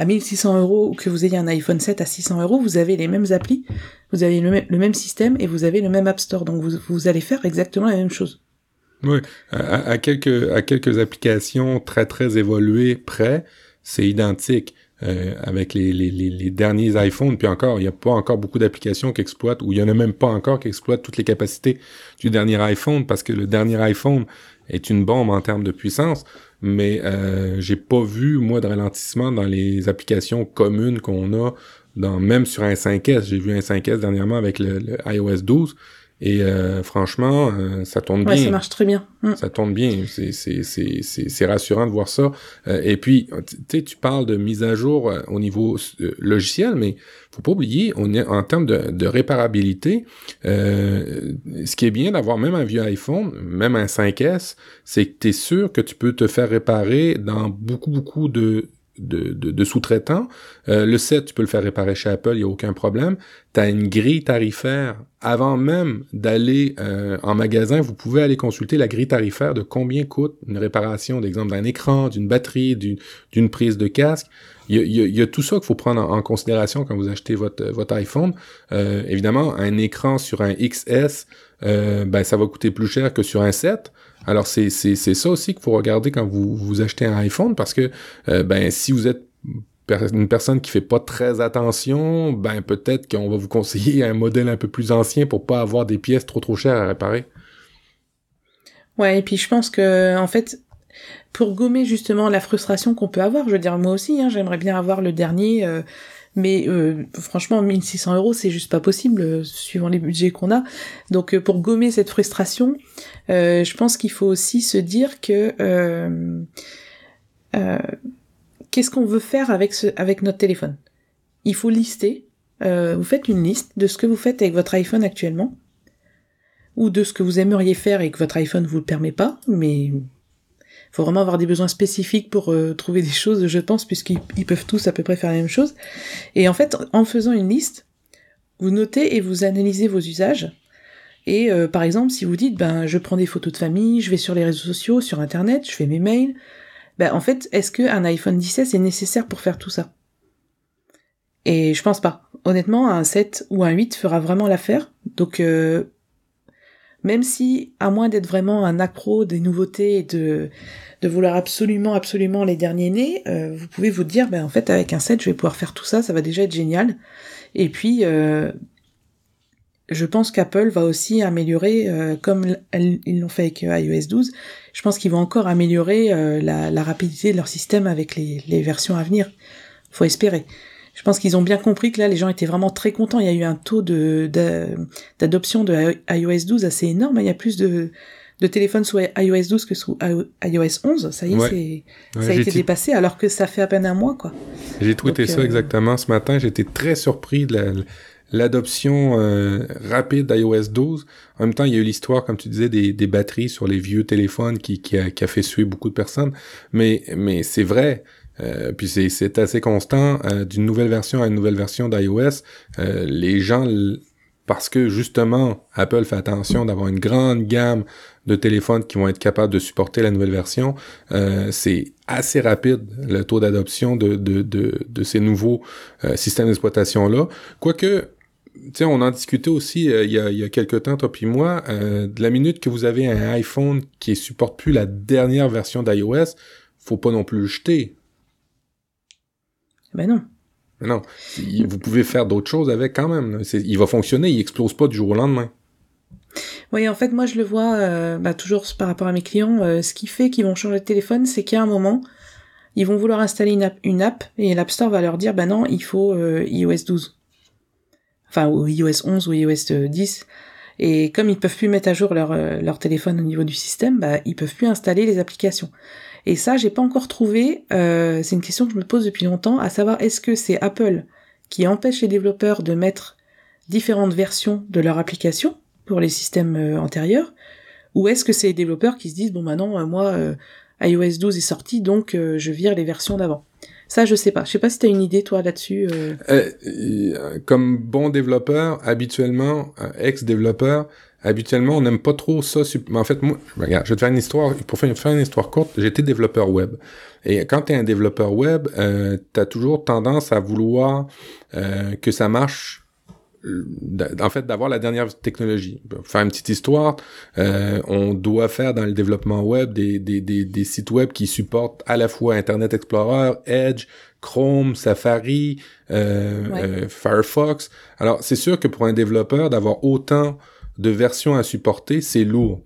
à 1600 euros ou que vous ayez un iPhone 7 à 600 euros, vous avez les mêmes applis, vous avez le, même système et vous avez le même App Store. Donc vous, allez faire exactement la même chose. Oui, à, quelques, à quelques applications très, très évoluées près, c'est identique. Euh, avec les, les, derniers iPhones, puis encore, il n'y a pas encore beaucoup d'applications qui exploitent, ou il n'y en a même pas encore qui exploitent toutes les capacités du dernier iPhone, parce que le dernier iPhone est une bombe en termes de puissance, mais euh, j'ai pas vu, moi, de ralentissement dans les applications communes qu'on a, dans, même sur un 5S. J'ai vu un 5S dernièrement avec le, le iOS 12, et euh, franchement, euh, ça tourne bien. ça marche très bien. Mm. Ça tourne bien. C'est rassurant de voir ça. Euh, et puis, tu sais, tu parles de mise à jour au niveau logiciel, mais faut pas oublier, on est en termes de, de réparabilité. ce qui est bien d'avoir même un vieux iPhone, même un 5S, c'est que tu es sûr que tu peux te faire réparer dans beaucoup beaucoup de de, sous-traitants. Euh, le 7, tu peux le faire réparer chez Apple, il n'y a aucun problème. Tu as une grille tarifaire. Avant même d'aller euh, en magasin, vous pouvez aller consulter la grille tarifaire de combien coûte une réparation, d'exemple, d'un écran, d'une batterie, d'une prise de casque. Il y a, y a, tout ça qu'il faut prendre en, considération quand vous achetez votre, votre iPhone. Euh, évidemment, un écran sur un XS, ben, ça va coûter plus cher que sur un 7. Alors c'est ça aussi qu'il faut regarder quand vous, vous achetez un iPhone parce que euh, ben si vous êtes une personne qui fait pas très attention, ben peut-être qu'on va vous conseiller un modèle un peu plus ancien pour pas avoir des pièces trop trop chères à réparer. Ouais, et puis je pense que en fait pour gommer justement la frustration qu'on peut avoir, je veux dire moi aussi, hein, j'aimerais bien avoir le dernier euh, mais euh, franchement, 1600 euros, c'est juste pas possible, euh, suivant les budgets qu'on a. Donc euh, pour gommer cette frustration, je pense qu'il faut aussi se dire que qu'est-ce qu'on veut faire avec, ce, avec notre téléphone? Il faut lister. vous faites une liste de ce que vous faites avec votre iPhone actuellement, ou de ce que vous aimeriez faire et que votre iPhone vous le permet pas, mais faut vraiment avoir des besoins spécifiques pour euh, trouver des choses, je pense, puisqu'ils peuvent tous à peu près faire la même chose. Et en fait, en faisant une liste, vous notez et vous analysez vos usages. Et euh, par exemple, si vous dites, ben, je prends des photos de famille, je vais sur les réseaux sociaux, sur Internet, je fais mes mails, ben, en fait, est-ce qu'un iPhone 16 est nécessaire pour faire tout ça? Et je pense pas. Honnêtement, un 7 ou un 8 fera vraiment l'affaire. Donc, euh, même si, à moins d'être vraiment un accro des nouveautés et de, de vouloir absolument, absolument les derniers nés, euh, vous pouvez vous dire, ben en fait, avec un set, je vais pouvoir faire tout ça, ça va déjà être génial. Et puis, euh, je pense qu'Apple va aussi améliorer, euh, comme ils l'ont fait avec iOS 12, je pense qu'ils vont encore améliorer la, rapidité de leur système avec les, les versions à venir. Faut espérer je pense qu'ils ont bien compris que là, les gens étaient vraiment très contents. Il y a eu un taux de d'adoption de, iOS 12 assez énorme. Il y a plus de, de téléphones sous iOS 12 que sous iOS 11. Ça y est, ça a été dépassé alors que ça fait à peine un mois, quoi. J'ai tweeté ça euh, exactement ce matin. J'étais très surpris de l'adoption euh, rapide d'iOS 12. En même temps, il y a eu l'histoire, comme tu disais, des, des, batteries sur les vieux téléphones qui, qui, a, qui a fait suer beaucoup de personnes. Mais, mais c'est vrai, euh, puis c'est assez constant euh, d'une nouvelle version à une nouvelle version d'iOS. Euh, les gens, parce que justement Apple fait attention d'avoir une grande gamme de téléphones qui vont être capables de supporter la nouvelle version, c'est assez rapide le taux d'adoption de, ces nouveaux systèmes d'exploitation là. Quoique on en discutait aussi il, y a, quelques temps, toi puis moi, de la minute que vous avez un iPhone qui supporte plus la dernière version d'iOS, faut pas non plus le jeter. Ben non. non. Vous pouvez faire d'autres choses avec quand même. Il va fonctionner, il explose pas du jour au lendemain. Oui, en fait, moi, je le vois euh, bah, toujours par rapport à mes clients. Euh, ce qui fait qu'ils vont changer de téléphone, c'est qu'à un moment, ils vont vouloir installer une app, une app et l'App Store va leur dire, bah non, il faut euh, iOS 12. Enfin, ou iOS 11 ou iOS 10. Et comme ils peuvent plus mettre à jour leur, leur téléphone au niveau du système, bah, ils peuvent plus installer les applications. Et ça, j'ai pas encore trouvé. Euh, c'est une question que je me pose depuis longtemps, à savoir est-ce que c'est Apple qui empêche les développeurs de mettre différentes versions de leur application pour les systèmes euh, antérieurs, ou est-ce que c'est les développeurs qui se disent bon maintenant euh, moi iOS 12 est sorti donc je vire les versions d'avant? Ça, je sais pas. Je sais pas si tu as une idée, toi, là-dessus. comme bon développeur, habituellement, ex-développeur, habituellement, on n'aime pas trop ça. Mais en fait, moi, regarde, je vais te faire une histoire. Pour faire une, histoire courte, j'étais développeur web. Et quand tu es un développeur web, euh, tu as toujours tendance à vouloir euh, que ça marche en fait, d'avoir la dernière technologie. Pour faire une petite histoire, euh, on doit faire dans le développement web des, des, des, des, sites web qui supportent à la fois Internet Explorer, Edge, Chrome, Safari, euh, euh Firefox. Alors, c'est sûr que pour un développeur, d'avoir autant de versions à supporter, c'est lourd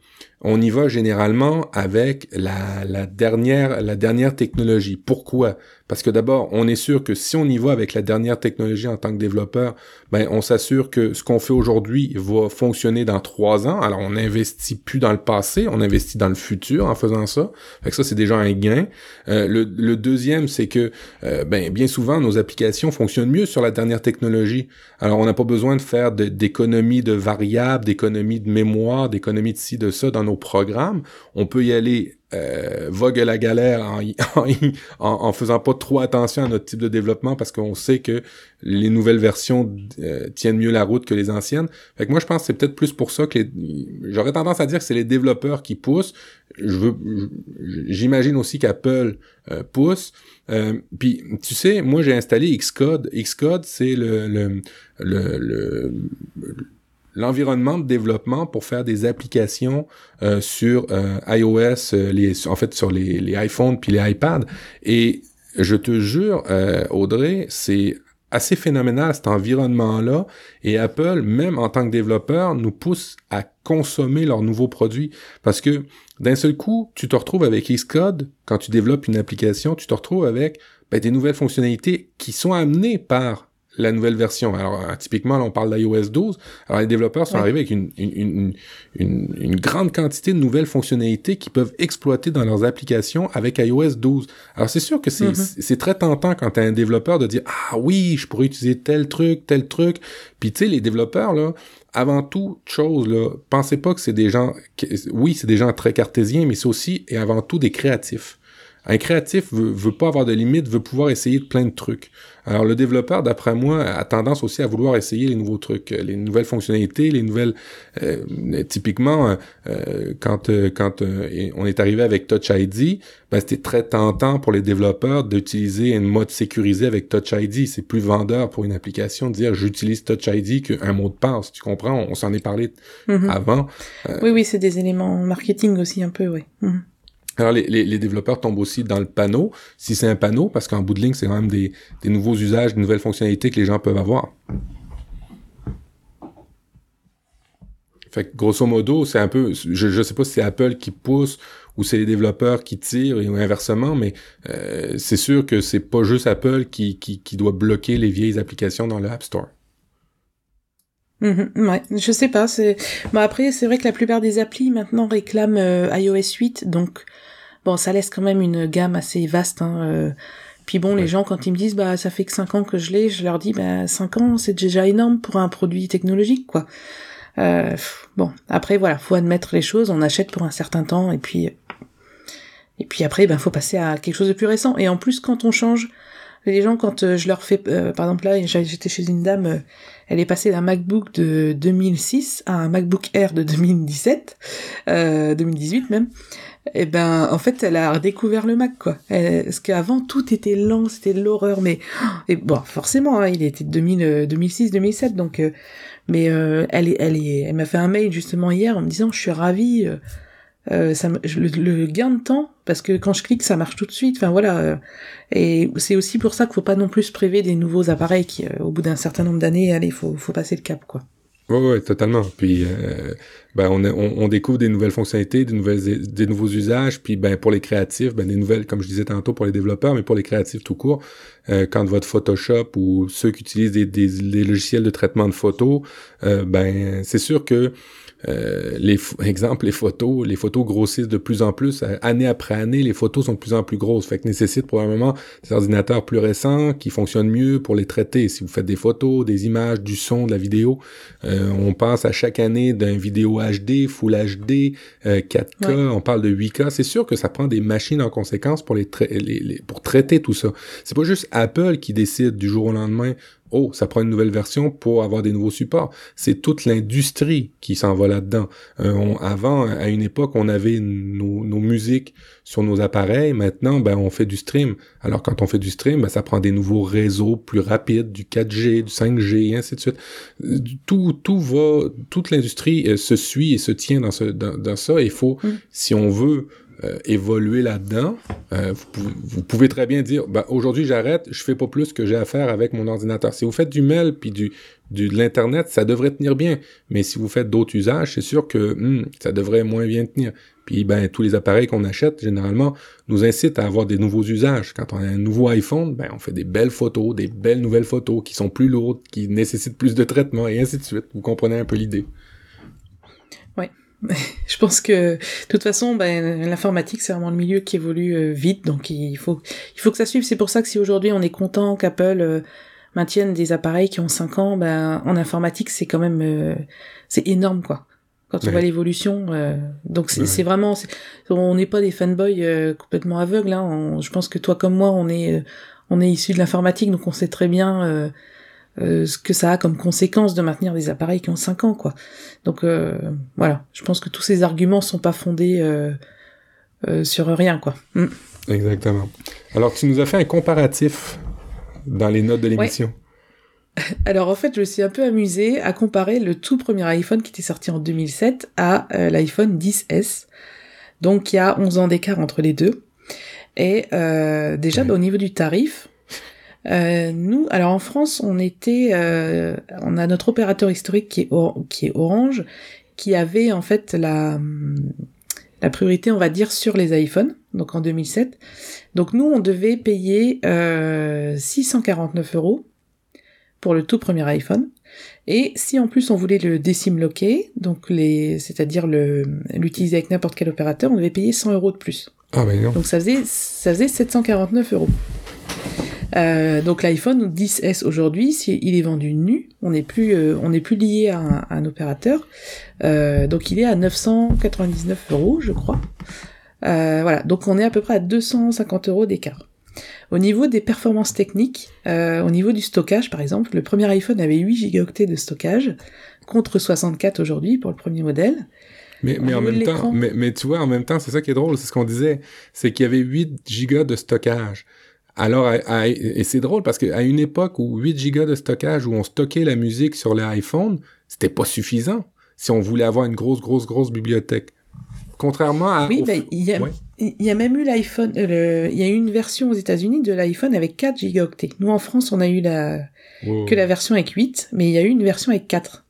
on y va généralement avec la, la, dernière, la dernière technologie. Pourquoi? Parce que d'abord, on est sûr que si on y va avec la dernière technologie en tant que développeur, ben, on s'assure que ce qu'on fait aujourd'hui va fonctionner dans trois ans. Alors, on n'investit plus dans le passé, on investit dans le futur en faisant ça. Fait que ça, c'est déjà un gain. Euh, le, deuxième, c'est que, euh, ben, bien souvent, nos applications fonctionnent mieux sur la dernière technologie. Alors, on n'a pas besoin de faire d'économies de, de variables, d'économies de mémoire, d'économies de ci, de ça dans nos programmes. On peut y aller euh, vogue la galère en, en, faisant pas trop attention à notre type de développement parce qu'on sait que les nouvelles versions euh, tiennent mieux la route que les anciennes. Fait que moi je pense que c'est peut-être plus pour ça que j'aurais tendance à dire que c'est les développeurs qui poussent. Je veux j'imagine aussi qu'Apple euh, pousse. Puis tu sais, moi j'ai installé Xcode. Xcode c'est le l'environnement de développement pour faire des applications euh, sur euh, iOS, euh, les, en fait sur les, iPhones puis les iPads. Et je te jure, Audrey, c'est assez phénoménal cet environnement-là. Et Apple, même en tant que développeur, nous pousse à consommer leurs nouveaux produits. Parce que d'un seul coup, tu te retrouves avec Xcode, quand tu développes une application, tu te retrouves avec ben, des nouvelles fonctionnalités qui sont amenées par la nouvelle version. Alors, euh, typiquement, là, on parle d'iOS 12. Alors, les développeurs sont arrivés avec une, une, une, une, grande quantité de nouvelles fonctionnalités qu'ils peuvent exploiter dans leurs applications avec iOS 12. Alors, c'est sûr que c'est mm-hmm. très tentant quand tu un développeur de dire « Ah oui, je pourrais utiliser tel truc, tel truc. » Puis, tu sais, les développeurs, là, avant tout chose, là, pensez pas que c'est des gens... Oui, c'est des gens très cartésiens, mais c'est aussi et avant tout des créatifs. Un créatif veut, veut pas avoir de limites, veut pouvoir essayer de plein de trucs. Alors le développeur, d'après moi, a tendance aussi à vouloir essayer les nouveaux trucs, euh, les nouvelles fonctionnalités, les nouvelles. Euh, typiquement, euh, quand quand on est arrivé avec Touch ID, ben, c'était très tentant pour les développeurs d'utiliser un mode sécurisé avec Touch ID. C'est plus vendeur pour une application de dire j'utilise Touch ID qu'un mot de passe. Tu comprends? On, s'en est parlé mm-hmm. avant. oui, oui, c'est des éléments marketing aussi un peu, oui. Mm-hmm. Alors les, les, développeurs tombent aussi dans le panneau, si c'est un panneau, parce qu'en bout de ligne, c'est quand même des, des nouveaux usages, des nouvelles fonctionnalités que les gens peuvent avoir. Fait que grosso modo, c'est un peu, je, je sais pas si c'est Apple qui pousse ou c'est les développeurs qui tirent ou inversement, mais euh, c'est sûr que c'est pas juste Apple qui, qui, qui, doit bloquer les vieilles applications dans le App Store. Mm-hmm. ouais, je sais pas. C'est bon après c'est vrai que la plupart des applis maintenant réclament euh, iOS 8, donc bon ça laisse quand même une gamme assez vaste. Hein, euh. Puis bon, les gens quand ils me disent bah ça fait que 5 ans que je l'ai, je leur dis bah 5 ans c'est déjà énorme pour un produit technologique quoi. Euh, bon après voilà, faut admettre les choses, on achète pour un certain temps et puis et puis après ben faut passer à quelque chose de plus récent. Et en plus quand on change les gens, quand euh, je leur fais, euh, par exemple là, j'étais chez une dame, euh, elle est passée d'un MacBook de 2006 à un MacBook Air de 2017, 2018 même. Et eh ben, en fait, elle a redécouvert le Mac, quoi. parce qu'avant, tout était lent, c'était l'horreur, mais et bon, forcément, hein, il était de 2000, 2006, 2007, donc. mais elle est, elle est, elle m'a fait un mail justement hier en me disant, je suis ravie euh, ça, le, gain de temps, parce que quand je clique, ça marche tout de suite. Enfin voilà. Euh, et c'est aussi pour ça qu'il faut pas non plus se priver des nouveaux appareils qui, euh, au bout d'un certain nombre d'années, allez, faut, faut passer le cap, quoi. Ouais, ouais, totalement. Puis, ben, on, on, découvre des nouvelles fonctionnalités, des nouvelles, des nouveaux usages. Puis, ben, pour les créatifs, ben, des nouvelles, comme je disais tantôt, pour les développeurs, mais pour les créatifs tout court, quand votre Photoshop ou ceux qui utilisent des, des, logiciels de traitement de photos, ben, c'est sûr que euh, les exemple les photos, les photos grossissent de plus en plus. Euh, année après année, les photos sont de plus en plus grosses. Fait que nécessite probablement des ordinateurs plus récents qui fonctionnent mieux pour les traiter. Si vous faites des photos, des images, du son, de la vidéo, euh, on passe à chaque année d'un vidéo HD, Full HD, 4K, on parle de 8K. C'est sûr que ça prend des machines en conséquence pour les, pour traiter tout ça. C'est pas juste Apple qui décide du jour au lendemain oh, ça prend une nouvelle version pour avoir des nouveaux supports. C'est toute l'industrie qui s'en va là-dedans. Euh, avant, à une époque, on avait nos, nos, musiques sur nos appareils. Maintenant, ben, on fait du stream. Alors, quand on fait du stream, ben, ça prend des nouveaux réseaux plus rapides, du 4G, du 5G, et ainsi de suite. Tout, tout va, toute l'industrie euh, se suit et se tient dans, ce, dans, dans ça. Il faut, mm. si on veut euh, évoluer là-dedans, euh, vous, pouvez, très bien dire, ben, aujourd'hui j'arrête, je fais pas plus que j'ai à faire avec mon ordinateur. Si vous faites du mail puis du, de l'internet, ça devrait tenir bien. Mais si vous faites d'autres usages, c'est sûr que hmm, ça devrait moins bien tenir. Puis ben tous les appareils qu'on achète généralement nous incitent à avoir des nouveaux usages. Quand on a un nouveau iPhone, ben on fait des belles photos, des belles nouvelles photos qui sont plus lourdes, qui nécessitent plus de traitement et ainsi de suite. Vous comprenez un peu l'idée? je pense que de toute façon, ben, l'informatique c'est vraiment le milieu qui évolue euh, vite, donc il faut il faut que ça suive. C'est pour ça que si aujourd'hui on est content qu'Apple euh, maintienne des appareils qui ont 5 ans, ben en informatique c'est quand même euh, c'est énorme quoi. Quand on voit l'évolution, donc c'est vraiment, on n'est pas des fanboys complètement aveugles. Hein. je pense que toi comme moi, on est on est issu de l'informatique, donc on sait très bien euh, ce que ça a comme conséquence de maintenir des appareils qui ont 5 ans, quoi. Donc euh, voilà, je pense que tous ces arguments sont pas fondés euh, sur rien, quoi. Mm. Exactement. Alors tu nous as fait un comparatif dans les notes de l'émission. Alors en fait, je me suis un peu amusée à comparer le tout premier iPhone qui était sorti en 2007 à l'iPhone 10S. Donc il y a 11 ans d'écart entre les deux. Et déjà, bah, au niveau du tarif, euh, nous, alors en France, on était, euh, on a notre opérateur historique qui est, qui est Orange, qui avait en fait la, la priorité, on va dire, sur les iPhones, donc en 2007. Donc nous, on devait payer euh, 649 euros pour le tout premier iPhone. Et si en plus on voulait le décime loquer, donc les, c'est-à-dire le, l'utiliser avec n'importe quel opérateur, on devait payer 100 euros de plus. Ah, ben non. Donc ça faisait, ça faisait 749 euros. Euh, donc l'iPhone 10S aujourd'hui, s'il est vendu nu, on n'est plus, euh, on n'est plus lié à un, opérateur. Euh, donc il est à 999 euros, je crois. voilà, donc on est à peu près à 250 euros d'écart. Au niveau des performances techniques, au niveau du stockage par exemple, le premier iPhone avait 8 gigaoctets de stockage contre 64 aujourd'hui pour le premier modèle. Mais, mais en même temps, mais, mais, tu vois, en même temps, c'est ça qui est drôle, c'est ce qu'on disait, c'est qu'il y avait 8 gigas de stockage. Alors, et c'est drôle parce qu'à une époque où 8 gigas de stockage, où on stockait la musique sur l'iPhone, c'était pas suffisant si on voulait avoir une grosse, grosse, grosse bibliothèque. Contrairement à... Oui, ben, il, y a, il y a même eu l'iPhone, euh, il y a eu une version aux États-Unis de l'iPhone avec 4 gigaoctets. Nous, en France, on a eu la, que la version avec 8, mais il y a eu une version avec 4.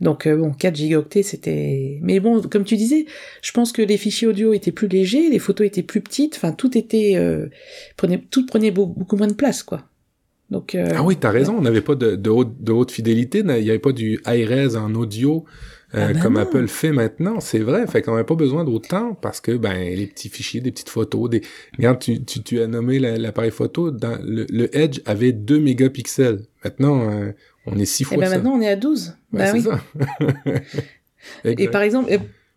Donc euh, bon, 4 gigaoctets, c'était... Mais bon, comme tu disais, je pense que les fichiers audio étaient plus légers, les photos étaient plus petites, enfin tout était... Euh, prenait, tout prenait beaucoup, moins de place, quoi. Donc, euh, ah oui, t'as raison, on n'avait pas de, de, haute, de haute fidélité, il n'y avait pas du high-res en audio euh, ah ben comme Apple fait maintenant, c'est vrai. Fait qu'on n'avait pas besoin d'autant parce que ben les petits fichiers, des petites photos, des. Regarde, tu, tu, tu as nommé l'appareil photo. Dans le, le, Edge avait 2 mégapixels. Maintenant, on est six fois Et ben maintenant, on est à 12. Bah oui. Ça. et par exemple,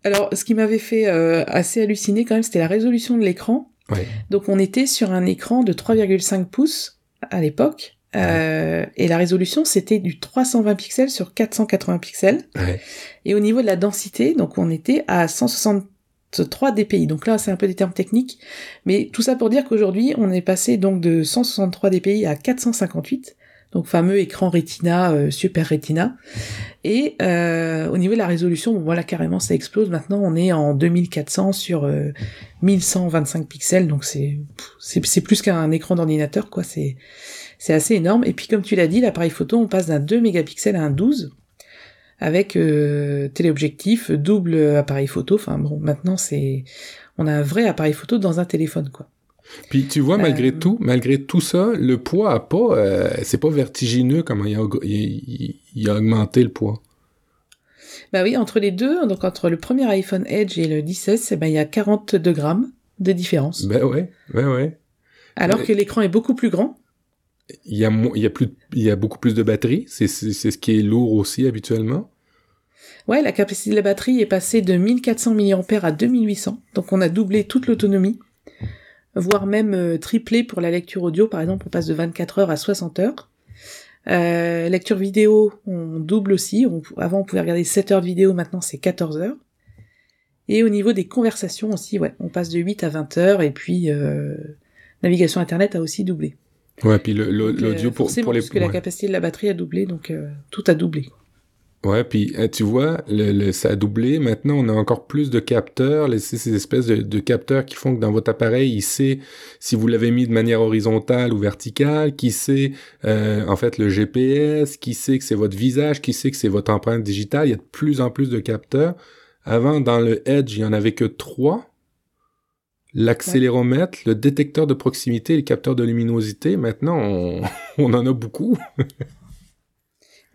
alors, ce qui m'avait fait euh, assez halluciner quand même, c'était la résolution de l'écran. Ouais. Donc, on était sur un écran de 3,5 pouces à l'époque. Euh, et la résolution, c'était du 320 pixels sur 480 pixels. Ouais. Et au niveau de la densité, donc on était à 163 dpi. Donc là, c'est un peu des termes techniques, mais tout ça pour dire qu'aujourd'hui, on est passé donc de 163 dpi à 458 donc fameux écran Retina, euh, Super Retina. Et euh, au niveau de la résolution, bon voilà carrément ça explose. Maintenant on est en 2400 sur 1125 euh, pixels, donc c'est c'est plus qu'un écran d'ordinateur quoi. C'est c'est assez énorme. Et puis comme tu l'as dit, l'appareil photo on passe d'un 2 mégapixels à un 12 avec téléobjectif, double appareil photo. Enfin bon, maintenant c'est on a un vrai appareil photo dans un téléphone quoi. Puis tu vois, malgré euh, tout, malgré tout ça, le poids a pas, euh, c'est pas vertigineux comment il a, il, a, augmenté le poids. Bah oui, entre les deux, donc entre le premier iPhone Edge et le 10 eh ben, il y a 42 grammes de différence. Ben ouais, ben ouais. Alors que l'écran est beaucoup plus grand. Il y a, il y a, plus, il y a beaucoup plus de batterie, c'est ce qui est lourd aussi habituellement. Ouais, la capacité de la batterie est passée de 1400 mAh à 2800, donc on a doublé toute l'autonomie voire même euh, triplé pour la lecture audio. Par exemple, on passe de 24 heures à 60 heures. Euh, lecture vidéo, on double aussi. avant, on pouvait regarder 7 heures de vidéo, maintenant c'est 14 heures. Et au niveau des conversations aussi, ouais, on passe de 8 à 20 heures, et puis euh, navigation Internet a aussi doublé. Ouais, puis l'audio pour, pour les... Parce que la capacité de la batterie a doublé, donc tout a doublé. Ouais, puis euh, tu vois, le, ça a doublé. Maintenant, on a encore plus de capteurs, les, ces espèces de, capteurs qui font que dans votre appareil, il sait si vous l'avez mis de manière horizontale ou verticale, qui sait euh, en fait le GPS, qui sait que c'est votre visage, qui sait que c'est votre empreinte digitale. Il y a de plus en plus de capteurs. Avant, dans le Edge, il y en avait que trois. L'accéléromètre, le détecteur de proximité, le capteur de luminosité. Maintenant, on, on en a beaucoup.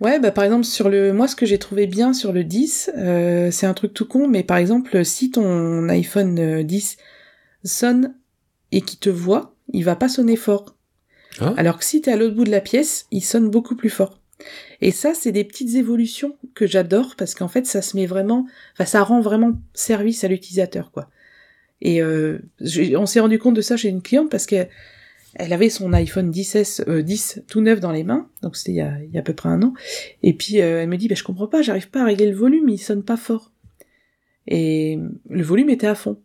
Ouais, bah par exemple sur le, moi ce que j'ai trouvé bien sur le 10, euh, c'est un truc tout con, mais par exemple si ton iPhone 10 euh, sonne et qu'il te voit, il va pas sonner fort. Ah. Alors que si t'es à l'autre bout de la pièce, il sonne beaucoup plus fort. Et ça, c'est des petites évolutions que j'adore parce qu'en fait, ça se met vraiment, enfin, ça rend vraiment service à l'utilisateur, quoi. Et euh, on s'est rendu compte de ça chez une cliente parce que elle avait son iPhone 10 euh, 10 tout neuf dans les mains, donc c'était il, il, y a à peu près un an. Et puis euh, elle me dit, bah, je comprends pas, j'arrive pas à régler le volume, il sonne pas fort. Et le volume était à fond.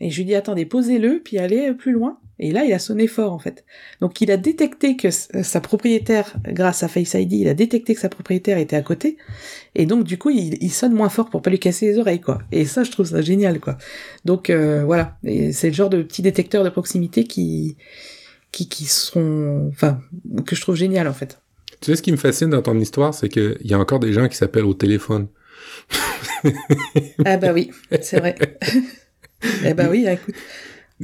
Et je lui dis, attendez, posez-le, puis allez plus loin. Et là, il a sonné fort, en fait. Donc, il a détecté que sa propriétaire, grâce à Face ID, il a détecté que sa propriétaire était à côté. Et donc, du coup, il, sonne moins fort pour pas lui casser les oreilles, quoi. Et ça, je trouve ça génial, quoi. Donc, euh, voilà. C'est le genre de petit détecteur de proximité qui, qui, qui sont, enfin, que je trouve génial en fait. Tu sais, ce qui me fascine dans ton histoire, c'est qu'il y a encore des gens qui s'appellent au téléphone. ah bah oui, c'est vrai. eh bah oui, écoute.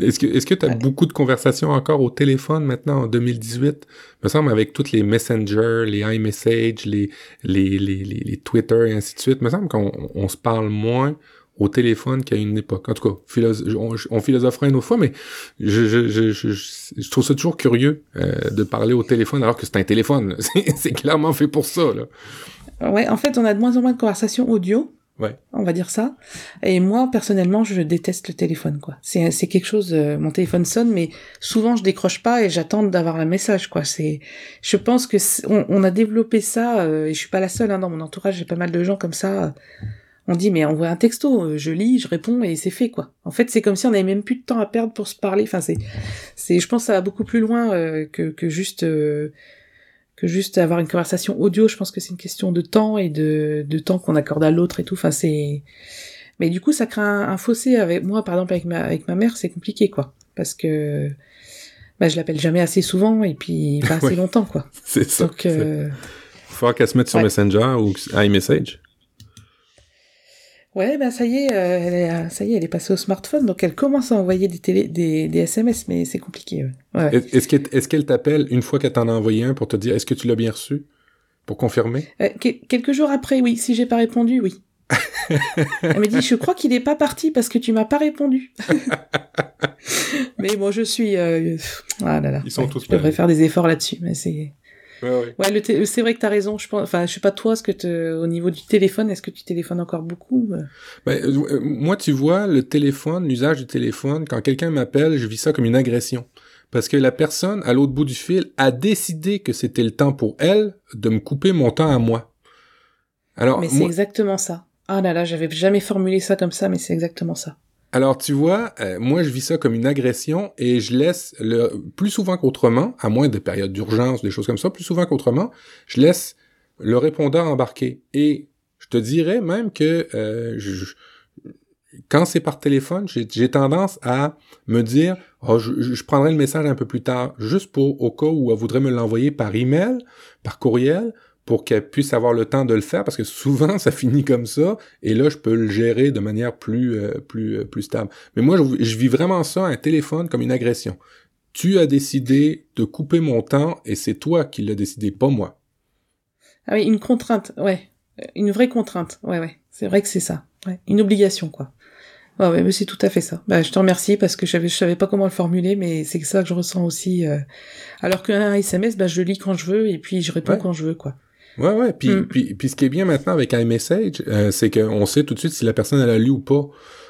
Est-ce que est-ce que tu as beaucoup de conversations encore au téléphone maintenant en 2018 me semble avec toutes les messengers, les iMessage, les les, les les les Twitter et ainsi de suite, me semble qu'on on se parle moins au téléphone qu'à une époque. En tout cas, on, on philosopherait une autre fois, mais je, je, je, je, trouve ça toujours curieux euh, de parler au téléphone alors que c'est un téléphone. c'est clairement fait pour ça. Là. Ouais, en fait, on a de moins en moins de conversations audio. Ouais. On va dire ça. Et moi, personnellement, je déteste le téléphone, quoi. C'est, c'est quelque chose, euh, mon téléphone sonne, mais souvent je décroche pas et j'attends d'avoir un message, quoi. C'est, je pense que on, on, a développé ça, euh, et je suis pas la seule, hein, dans mon entourage, j'ai pas mal de gens comme ça, on dit mais envoie un texto, euh, je lis, je réponds et c'est fait quoi. En fait, c'est comme si on avait même plus de temps à perdre pour se parler. Enfin, c'est, c'est, je pense que ça va beaucoup plus loin euh, que, que juste euh, que juste avoir une conversation audio. Je pense que c'est une question de temps et de, de temps qu'on accorde à l'autre et tout. Enfin, c'est, mais du coup, ça crée un, fossé avec moi, par exemple avec ma avec ma mère, c'est compliqué quoi, parce que bah, je l'appelle jamais assez souvent et puis pas assez longtemps quoi. C'est ça. Donc, euh... faut qu'elle se mette sur Messenger ou iMessage. Ouais, ben ça y est, euh, elle est, euh, ça y est, elle est passée au smartphone, donc elle commence à envoyer des, télé, des, des SMS, mais c'est compliqué. Ouais. Est-ce qu'elle est t'appelle une fois qu'elle t'en a envoyé un pour te dire est-ce que tu l'as bien reçu? Pour confirmer? Euh, Quelques jours après, oui. Si j'ai pas répondu, oui. elle me dit je crois qu'il est pas parti parce que tu m'as pas répondu. mais moi je suis. Euh... Ah là là. Ils sont tous. Je devrais faire des efforts là-dessus, mais c'est. Ouais, ouais. c'est vrai que t'as raison. Je pense, enfin, je sais pas toi, ce que te, au niveau du téléphone, est-ce que tu téléphones encore beaucoup euh? ben, euh, Moi, tu vois, le téléphone, l'usage du téléphone, quand quelqu'un m'appelle, je vis ça comme une agression. Parce que la personne, à l'autre bout du fil, a décidé que c'était le temps pour elle de me couper mon temps à moi. Alors, mais c'est exactement ça. Ah là là, j'avais jamais formulé ça comme ça, mais c'est exactement ça. Alors tu vois, euh, moi je vis ça comme une agression et je laisse le plus souvent qu'autrement, à moins de périodes d'urgence, des choses comme ça, plus souvent qu'autrement, je laisse le répondeur embarquer. Et je te dirais même que euh, quand c'est par téléphone, j'ai tendance à me dire, oh, je, je, prendrai le message un peu plus tard, juste pour au cas où elle voudrait me l'envoyer par email, par courriel, pour qu'elle puisse avoir le temps de le faire parce que souvent ça finit comme ça et là je peux le gérer de manière plus euh, plus euh, plus stable. Mais moi je, vis vraiment ça un téléphone comme une agression. Tu as décidé de couper mon temps et c'est toi qui l'as décidé, pas moi. Ah oui, une contrainte, ouais, une vraie contrainte, ouais ouais, c'est vrai que c'est ça, ouais, une obligation quoi. Ouais, ouais, mais c'est tout à fait ça. Bah, je te remercie parce que je savais, je savais pas comment le formuler, mais c'est ça que je ressens aussi. Euh... Alors qu'un SMS, bah, je le lis quand je veux et puis je réponds quand je veux, quoi. Ouais, ouais. Puis, mm. puis, puis, ce qui est bien maintenant avec iMessage, euh, c'est qu'on sait tout de suite si la personne elle a lu ou pas.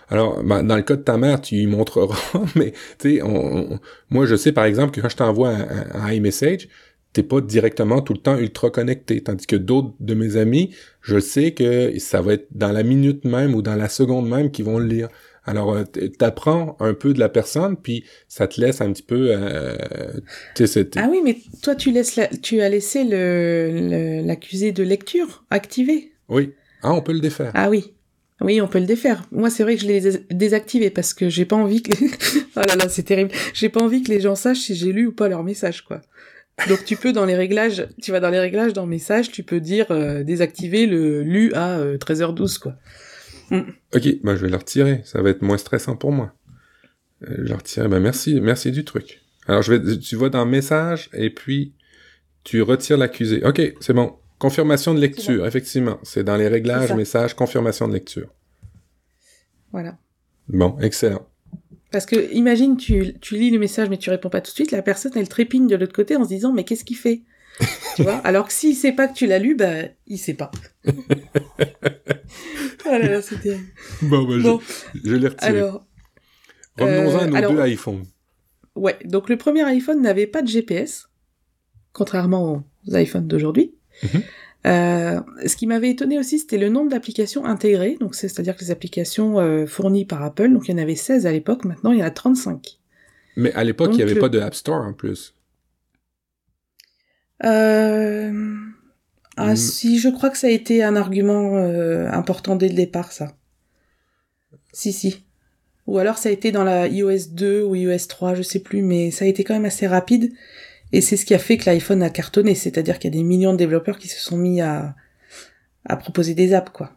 Alors, ben, dans le cas de ta mère, tu y montreras, mais tu sais, on, moi je sais par exemple que quand je t'envoie un, un, iMessage, t'es pas directement tout le temps ultra connecté. Tandis que d'autres de mes amis, je sais que ça va être dans la minute même ou dans la seconde même qu'ils vont le lire. Alors, euh, t'apprends un peu de la personne, puis ça te laisse un petit peu... Euh, ah oui, mais toi, tu, laisses tu as laissé l'accusé de lecture activé. Oui. Ah, on peut le défaire. Ah oui. Oui, on peut le défaire. Moi, c'est vrai que je l'ai désactivé parce que j'ai pas envie que... oh là là, c'est terrible. J'ai pas envie que les gens sachent si j'ai lu ou pas leur message, quoi. Donc tu peux dans les réglages, tu vas dans les réglages dans message, tu peux dire euh, désactiver le lu à 13h12 quoi. Mm. Ok, bah je vais le retirer, ça va être moins stressant pour moi. Euh, je le retirer, bah merci, merci du truc. Alors je vais, tu vas dans message et puis tu retires l'accusé. Ok, c'est bon. Confirmation de lecture, effectivement. C'est dans les réglages, message, confirmation de lecture. Voilà. Bon, excellent. Parce que imagine, tu, tu lis le message mais tu réponds pas tout de suite, la personne elle trépigne de l'autre côté en se disant mais qu'est-ce qu'il fait? Tu vois Alors que s'il sait pas que tu l'as lu, bah il sait pas. ah là là, c'était. Bon, bah, bon. Je, je l'ai retiré. Alors. Revenons-en à nos euh, deux iPhones. Ouais, donc le premier iPhone n'avait pas de GPS, contrairement aux iPhones d'aujourd'hui. Mhm. Euh, ce qui m'avait étonné aussi, c'était le nombre d'applications intégrées, donc c'est-à-dire que les applications euh, fournies par Apple, donc il y en avait 16 à l'époque, maintenant il y en a 35. Mais à l'époque, il n'y avait pas de App Store en plus. Euh... Ah mm. si, je crois que ça a été un argument euh, important dès le départ, ça. Si, si. Ou alors ça a été dans la iOS 2 ou iOS 3, je sais plus, mais ça a été quand même assez rapide. Et c'est ce qui a fait que l'iPhone a cartonné, c'est-à-dire qu'il y a des millions de développeurs qui se sont mis à, à proposer des apps, quoi.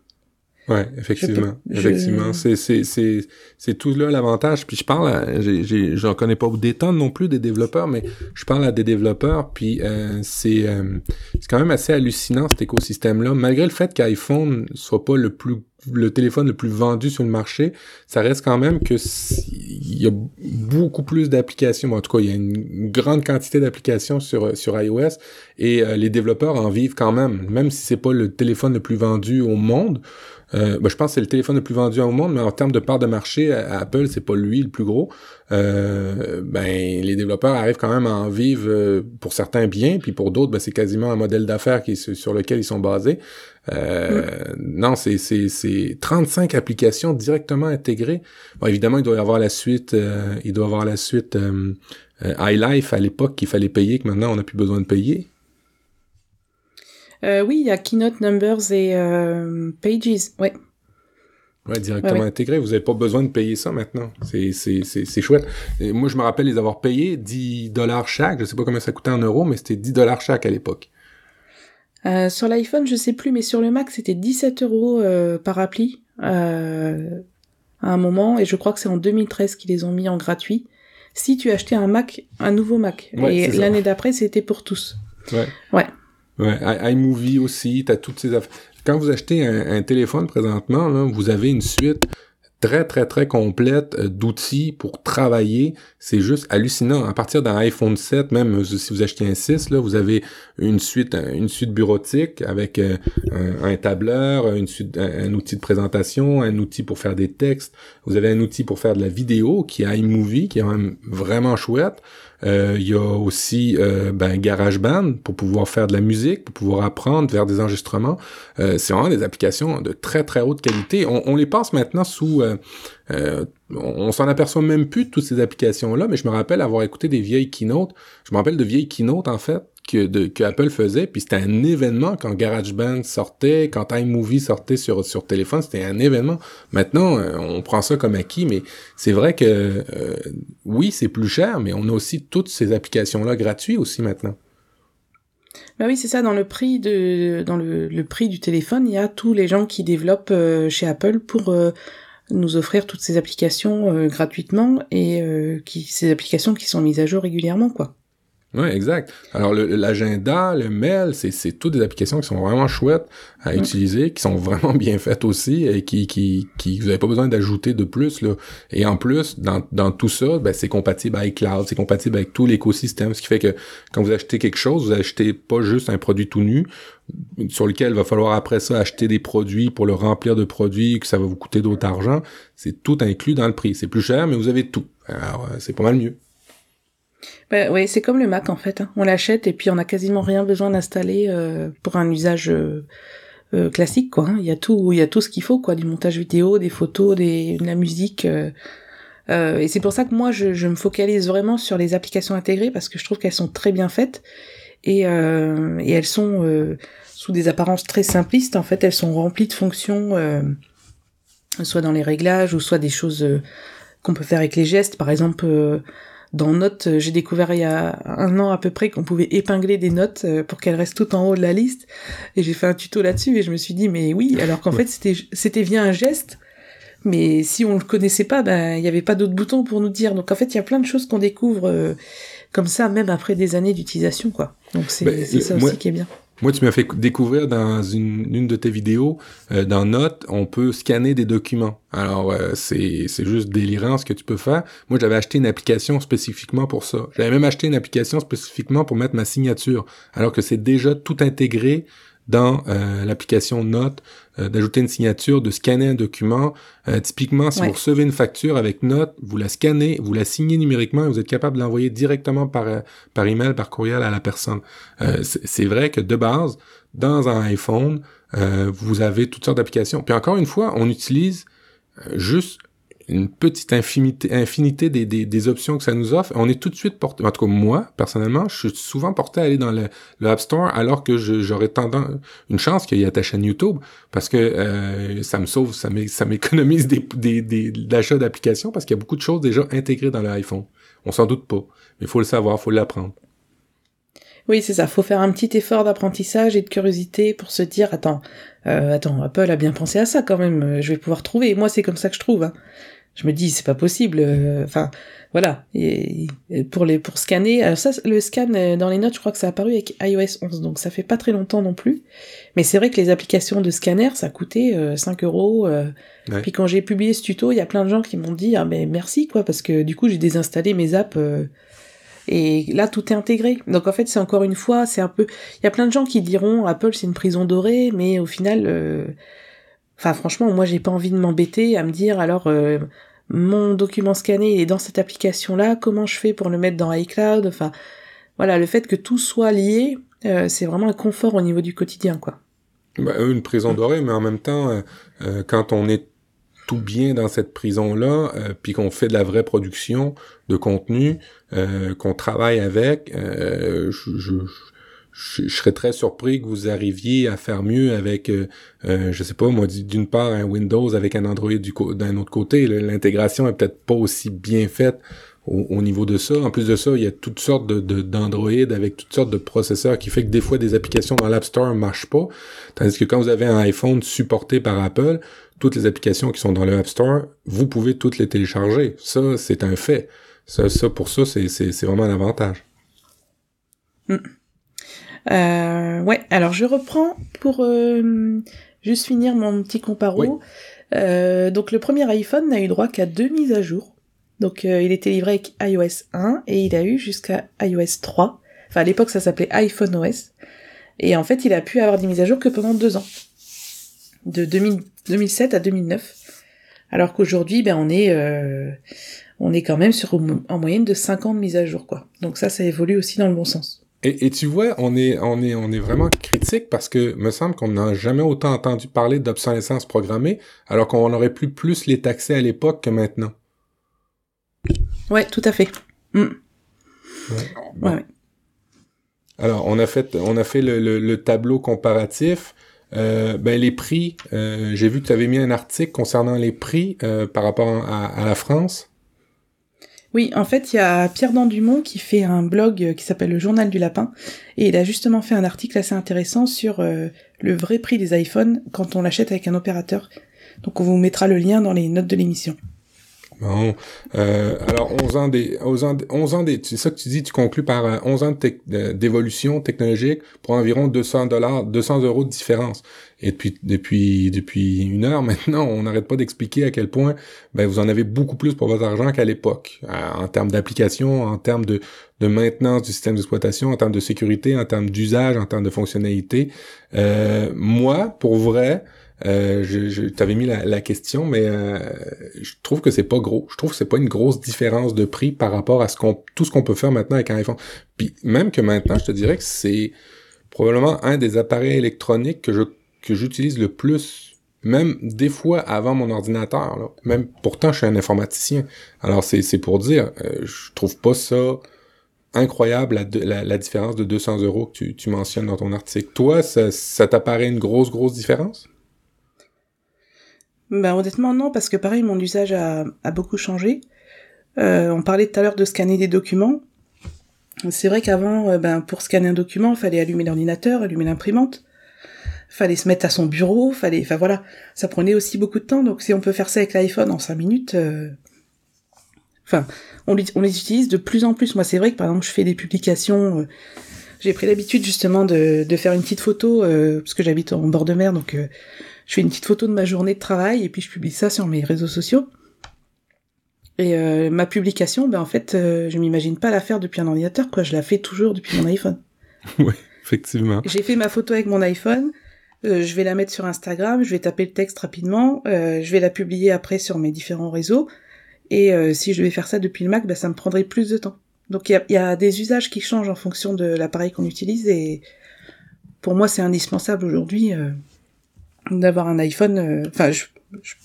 Ouais, effectivement. Effectivement. C'est, c'est, c'est, c'est tout là l'avantage. Puis je parle à, j'ai, j'ai, j'en connais pas des tonnes non plus des développeurs, mais je parle à des développeurs, puis euh, c'est, euh, c'est quand même assez hallucinant cet écosystème-là. Malgré le fait qu'iPhone soit pas le plus le téléphone le plus vendu sur le marché, ça reste quand même que il y a beaucoup plus d'applications. en tout cas, il y a une grande quantité d'applications sur sur iOS et euh, les développeurs en vivent quand même, même si c'est pas le téléphone le plus vendu au monde. Euh, ben, je pense que c'est le téléphone le plus vendu au monde, mais en termes de part de marché, Apple, c'est pas lui le plus gros. Euh, ben, les développeurs arrivent quand même à en vivre euh, pour certains bien, puis pour d'autres, ben, c'est quasiment un modèle d'affaires qui sur lequel ils sont basés. Euh, Non, c'est, c'est, c'est 35 applications directement intégrées. Bon, évidemment, il doit y avoir la suite, euh, il doit y avoir la suite iLife à l'époque qu'il fallait payer, que maintenant on n'a plus besoin de payer. Euh, oui, il y a Keynote Numbers et euh, Pages, ouais. Ouais, directement intégré. Vous n'avez pas besoin de payer ça maintenant. C'est, chouette. Et moi, je me rappelle les avoir payés 10 dollars chaque. Je sais pas combien ça coûtait en euros, mais c'était 10 dollars chaque à l'époque. Euh, sur l'iPhone, je sais plus, mais sur le Mac, c'était 17 euros par appli euh, à un moment, et je crois que c'est en 2013 qu'ils les ont mis en gratuit. Si tu achetais un Mac, un nouveau Mac, et l'année d'après, c'était pour tous. Ouais. Ouais. Ouais, iMovie aussi, t'as toutes ces affaires. Quand vous achetez un, téléphone présentement, là, vous avez une suite très très très complète euh, d'outils pour travailler. C'est juste hallucinant. À partir d'un iPhone 7, même euh, si vous achetez un 6, là, vous avez une suite une suite bureautique avec euh, un, tableur, une suite, un, outil de présentation, un outil pour faire des textes. Vous avez un outil pour faire de la vidéo qui est iMovie, qui est vraiment chouette. Euh, il y a aussi euh, ben, GarageBand pour pouvoir faire de la musique, pour pouvoir apprendre, faire des enregistrements. Euh, c'est vraiment des applications de très très haute qualité. On, les passe maintenant sous... on, s'en aperçoit même plus de toutes ces applications-là, mais je me rappelle avoir écouté des vieilles keynotes. Je me rappelle de vieilles keynotes, en fait, que, de, que Apple faisait, puis c'était un événement quand GarageBand sortait, quand iMovie sortait sur, sur téléphone, c'était un événement. Maintenant, euh, on prend ça comme acquis, mais c'est vrai que euh, oui, c'est plus cher, mais on a aussi toutes ces applications-là gratuites aussi maintenant. Bah oui, c'est ça. Dans le prix de, dans le, prix du téléphone, il y a tous les gens qui développent euh, chez Apple pour nous offrir toutes ces applications gratuitement et qui ces applications qui sont mises à jour régulièrement, quoi. Oui, exact. Alors, l'agenda, le, mail, c'est toutes des applications qui sont vraiment chouettes à mm. utiliser, qui sont vraiment bien faites aussi et qui, qui, qui vous n'avez pas besoin d'ajouter de plus. Là. Et en plus, dans, dans tout ça, ben, c'est compatible avec Cloud, c'est compatible avec tout l'écosystème, ce qui fait que quand vous achetez quelque chose, vous achetez pas juste un produit tout nu, sur lequel il va falloir après ça acheter des produits pour le remplir de produits, que ça va vous coûter d'autres argent. C'est tout inclus dans le prix. C'est plus cher, mais vous avez tout. Alors, euh, c'est pas mal mieux. Bah, ouais, c'est comme le Mac en fait. Hein. On l'achète et puis on n'a quasiment rien besoin d'installer euh, pour un usage euh, euh, classique quoi. Hein. Il y a tout, il y a tout ce qu'il faut quoi, du montage vidéo, des photos, des, de la musique. et c'est pour ça que moi je, je, me focalise vraiment sur les applications intégrées parce que je trouve qu'elles sont très bien faites et, et elles sont sous des apparences très simplistes. En fait, elles sont remplies de fonctions, soit dans les réglages ou soit des choses qu'on peut faire avec les gestes. Par exemple dans Notes, euh, j'ai découvert il y a un an à peu près qu'on pouvait épingler des notes euh, pour qu'elles restent tout en haut de la liste. Et j'ai fait un tuto là-dessus et je me suis dit, mais oui, alors qu'en fait, c'était, c'était via un geste. Mais si on le connaissait pas, ben, il n'y avait pas d'autres boutons pour nous dire. Donc en fait, il y a plein de choses qu'on découvre euh, comme ça, même après des années d'utilisation, quoi. Donc c'est, ben, ça aussi qui est bien. Moi, tu m'as fait découvrir dans une, de tes vidéos, euh, dans Notes, on peut scanner des documents. Alors, euh, c'est, c'est juste délirant ce que tu peux faire. Moi, j'avais acheté une application spécifiquement pour ça. J'avais même acheté une application spécifiquement pour mettre ma signature, alors que c'est déjà tout intégré dans euh, l'application Note euh, d'ajouter une signature, de scanner un document. Euh, typiquement, si vous recevez une facture avec Note, vous la scannez, vous la signez numériquement et vous êtes capable de l'envoyer directement par par email, par courriel à la personne. c'est vrai que de base, dans un iPhone, vous avez toutes sortes d'applications. Puis encore une fois, on utilise juste une petite infinité, infinité des, des, des, options que ça nous offre. On est tout de suite porté, en tout cas moi, personnellement, je suis souvent porté à aller dans le, le App Store alors que j'aurais tendance, une chance qu'il y ait ta chaîne YouTube parce que euh, ça me sauve, ça m'économise des, des, des, d'applications parce qu'il y a beaucoup de choses déjà intégrées dans l'iPhone. On s'en doute pas, mais il faut le savoir, faut l'apprendre. Oui, c'est ça. Faut faire un petit effort d'apprentissage et de curiosité pour se dire attends, euh, attends, Apple a bien pensé à ça quand même. Je vais pouvoir trouver. Moi, c'est comme ça que je trouve. Hein je me dis c'est pas possible euh, enfin voilà. Et, pour les pour scanner alors ça le scan euh, dans les notes je crois que ça a apparu avec iOS 11 donc ça fait pas très longtemps non plus. Mais c'est vrai que les applications de scanner ça coûtait 5 euh, euros puis quand j'ai publié ce tuto il y a plein de gens qui m'ont dit ah mais merci quoi parce que du coup j'ai désinstallé mes apps et là tout est intégré. Donc en fait c'est encore une fois c'est un peu il y a plein de gens qui diront Apple c'est une prison dorée mais au final Enfin, franchement, moi, j'ai pas envie de m'embêter à me dire, alors, mon document scanné est dans cette application-là, comment je fais pour le mettre dans iCloud, enfin voilà, le fait que tout soit lié, euh, c'est vraiment un confort au niveau du quotidien, quoi. Bah, une prison dorée, mais en même temps, euh, euh, quand on est tout bien dans cette prison-là, puis qu'on fait de la vraie production de contenu, qu'on travaille avec, je, je, je, serais très surpris que vous arriviez à faire mieux avec, euh, euh je sais pas moi, d'une part un Windows avec un Android du d'un autre côté. L'intégration est peut-être pas aussi bien faite au, niveau de ça. En plus de ça, il y a toutes sortes de d'Android avec toutes sortes de processeurs qui fait que des fois des applications dans l'App Store marchent pas. Tandis que quand vous avez un iPhone supporté par Apple, toutes les applications qui sont dans le App Store, vous pouvez toutes les télécharger. Ça, c'est un fait. Ça, ça pour ça, c'est vraiment un avantage. Mm. Euh, ouais, alors je reprends pour euh, juste finir mon petit comparo. Euh, donc le premier iPhone n'a eu droit qu'à deux mises à jour. Donc euh, il était livré avec iOS 1 et il a eu jusqu'à iOS 3. Enfin à l'époque ça s'appelait iPhone OS. Et en fait il a pu avoir des mises à jour que pendant deux ans. De 2007 à 2009. Alors qu'aujourd'hui ben on est on est quand même sur en moyenne de 50 mises à jour quoi. Donc ça ça évolue aussi dans le bon sens. Et, tu vois, on est, on est, on est vraiment critique parce que me semble qu'on n'a jamais autant entendu parler d'obsolescence programmée, alors qu'on aurait pu plus les taxer à l'époque que maintenant. Ouais, tout à fait. Mm. Ouais. Alors, on a fait, on a fait le, le, tableau comparatif. Euh, ben les prix, euh, j'ai vu que tu avais mis un article concernant les prix euh, par rapport à la France. Oui, en fait, il y a Pierre Dandumont qui fait un blog euh, qui s'appelle le Journal du Lapin, et il a justement fait un article assez intéressant sur euh, le vrai prix des iPhones quand on l'achète avec un opérateur. Donc on vous mettra le lien dans les notes de l'émission. Bon, euh, alors 11 ans des 11 ans, 11 ans des, c'est ça que tu dis, tu conclus par 11 ans d'évolution technologique pour environ 200 dollars, 200 euros de différence. Et depuis depuis depuis une heure maintenant, on n'arrête pas d'expliquer à quel point ben vous en avez beaucoup plus pour votre argent qu'à l'époque, euh, en termes d'application, en termes de de maintenance du système d'exploitation, en termes de sécurité, en termes d'usage, en termes de fonctionnalité. Euh, moi, pour vrai, Euh, je, je t'avais mis la, la, question, mais euh, je trouve que c'est pas gros. Je trouve que c'est pas une grosse différence de prix par rapport à ce qu'on tout ce qu'on peut faire maintenant avec un iPhone. Puis même que maintenant, je te dirais que c'est probablement un des appareils électroniques que je que j'utilise le plus, même des fois avant mon ordinateur. Là. Même pourtant, je suis un informaticien. Alors c'est c'est pour dire, euh, je trouve pas ça incroyable la, la, différence de 200 euros que tu, tu, mentionnes dans ton article. Toi, ça, ça t'apparaît une grosse, grosse différence? Ben, honnêtement, non, parce que pareil, mon usage a, a beaucoup changé. Euh, on parlait tout à l'heure de scanner des documents. C'est vrai qu'avant, euh, ben, pour scanner un document, il fallait allumer l'ordinateur, allumer l'imprimante. Fallait se mettre à son bureau, fallait, enfin voilà, ça prenait aussi beaucoup de temps. Donc si on peut faire ça avec l'iPhone en 5 minutes, euh... enfin, on les, on les utilise de plus en plus. Moi, c'est vrai que par exemple, je fais des publications. Euh, j'ai pris l'habitude justement de, de, faire une petite photo euh, parce que j'habite en bord de mer, donc euh, je fais une petite photo de ma journée de travail et puis je publie ça sur mes réseaux sociaux. Et ma publication, ben en fait, je m'imagine pas la faire depuis un ordinateur, quoi. Je la fais toujours depuis mon iPhone. oui, effectivement. J'ai fait ma photo avec mon iPhone. je vais la mettre sur Instagram, je vais taper le texte rapidement, je vais la publier après sur mes différents réseaux. Et euh, si je devais faire ça depuis le Mac, bah, ça me prendrait plus de temps. Donc il y a, y a, des usages qui changent en fonction de l'appareil qu'on utilise et pour moi c'est indispensable aujourd'hui euh, d'avoir un iPhone. Euh, enfin, je, je,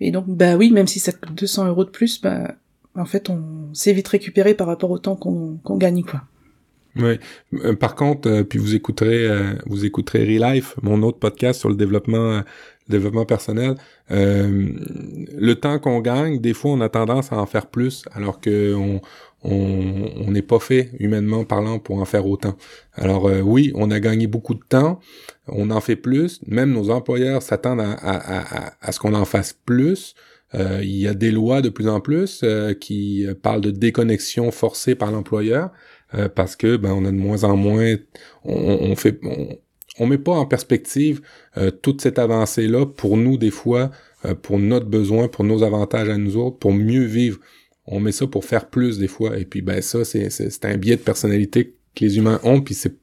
et donc bah oui, même si ça coûte 200 euros de plus, bah en fait on s'est vite récupéré par rapport au temps qu'on gagne quoi. Oui. par contre, puis vous écouterez, vous écouterez Relife, mon autre podcast sur le développement développement personnel, euh, le temps qu'on gagne, des fois, on a tendance à en faire plus, alors que on on n'est pas fait humainement parlant pour en faire autant. Alors euh, oui, on a gagné beaucoup de temps, on en fait plus. Même nos employeurs s'attendent à, à, à, à, ce qu'on en fasse plus. Euh, il y a des lois de plus en plus euh, qui parlent de déconnexion forcée par l'employeur parce que ben on a de moins en moins, on, on fait, on met pas en perspective euh, toute cette avancée-là pour nous des fois, euh, pour notre besoin, pour nos avantages à nous autres, pour mieux vivre. On met ça pour faire plus des fois. Et puis ben ça, c'est, c'est, un biais de personnalité que les humains ont, puis c'est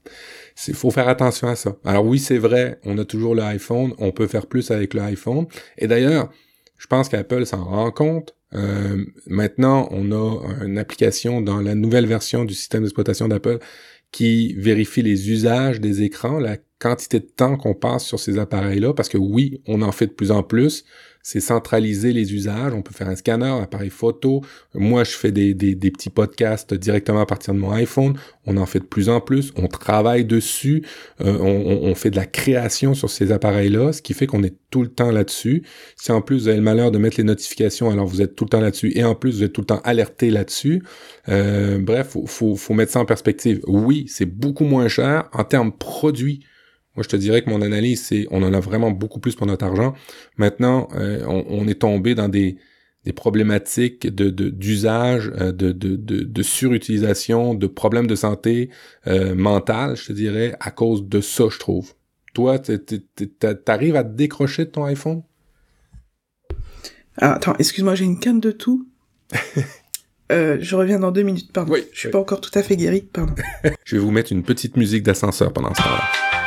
il faut faire attention à ça. Alors oui, c'est vrai, on a toujours l'iPhone, on peut faire plus avec l'iPhone. Et d'ailleurs, je pense qu'Apple s'en rend compte. Euh, maintenant, on a une application dans la nouvelle version du système d'exploitation d'Apple qui vérifie les usages des écrans, la quantité de temps qu'on passe sur ces appareils-là, parce que oui, on en fait de plus en plus, c'est centraliser les usages. On peut faire un scanner, un appareil photo. Moi, je fais des, petits podcasts directement à partir de mon iPhone. On en fait de plus en plus. On travaille dessus. Euh, on, on, fait de la création sur ces appareils-là, ce qui fait qu'on est tout le temps là-dessus. Si en plus vous avez le malheur de mettre les notifications, alors vous êtes tout le temps là-dessus. Et en plus, vous êtes tout le temps alerté là-dessus. Euh, bref, faut, faut, faut mettre ça en perspective. Oui, c'est beaucoup moins cher en termes produits moi, je te dirais que mon analyse, c'est on en a vraiment beaucoup plus pour notre argent. Maintenant, euh, on, est tombé dans des, des problématiques de d'usage, euh, de, de, de, de, surutilisation, de problèmes de santé euh, mentale, je te dirais, à cause de ça, je trouve. Toi, t'arrives à te décrocher de ton iPhone? Ah, attends, excuse-moi, j'ai une canne de tout. Euh, je reviens dans deux minutes, pardon. Oui, je suis pas encore tout à fait guéri, pardon. je vais vous mettre une petite musique d'ascenseur pendant ce temps-là.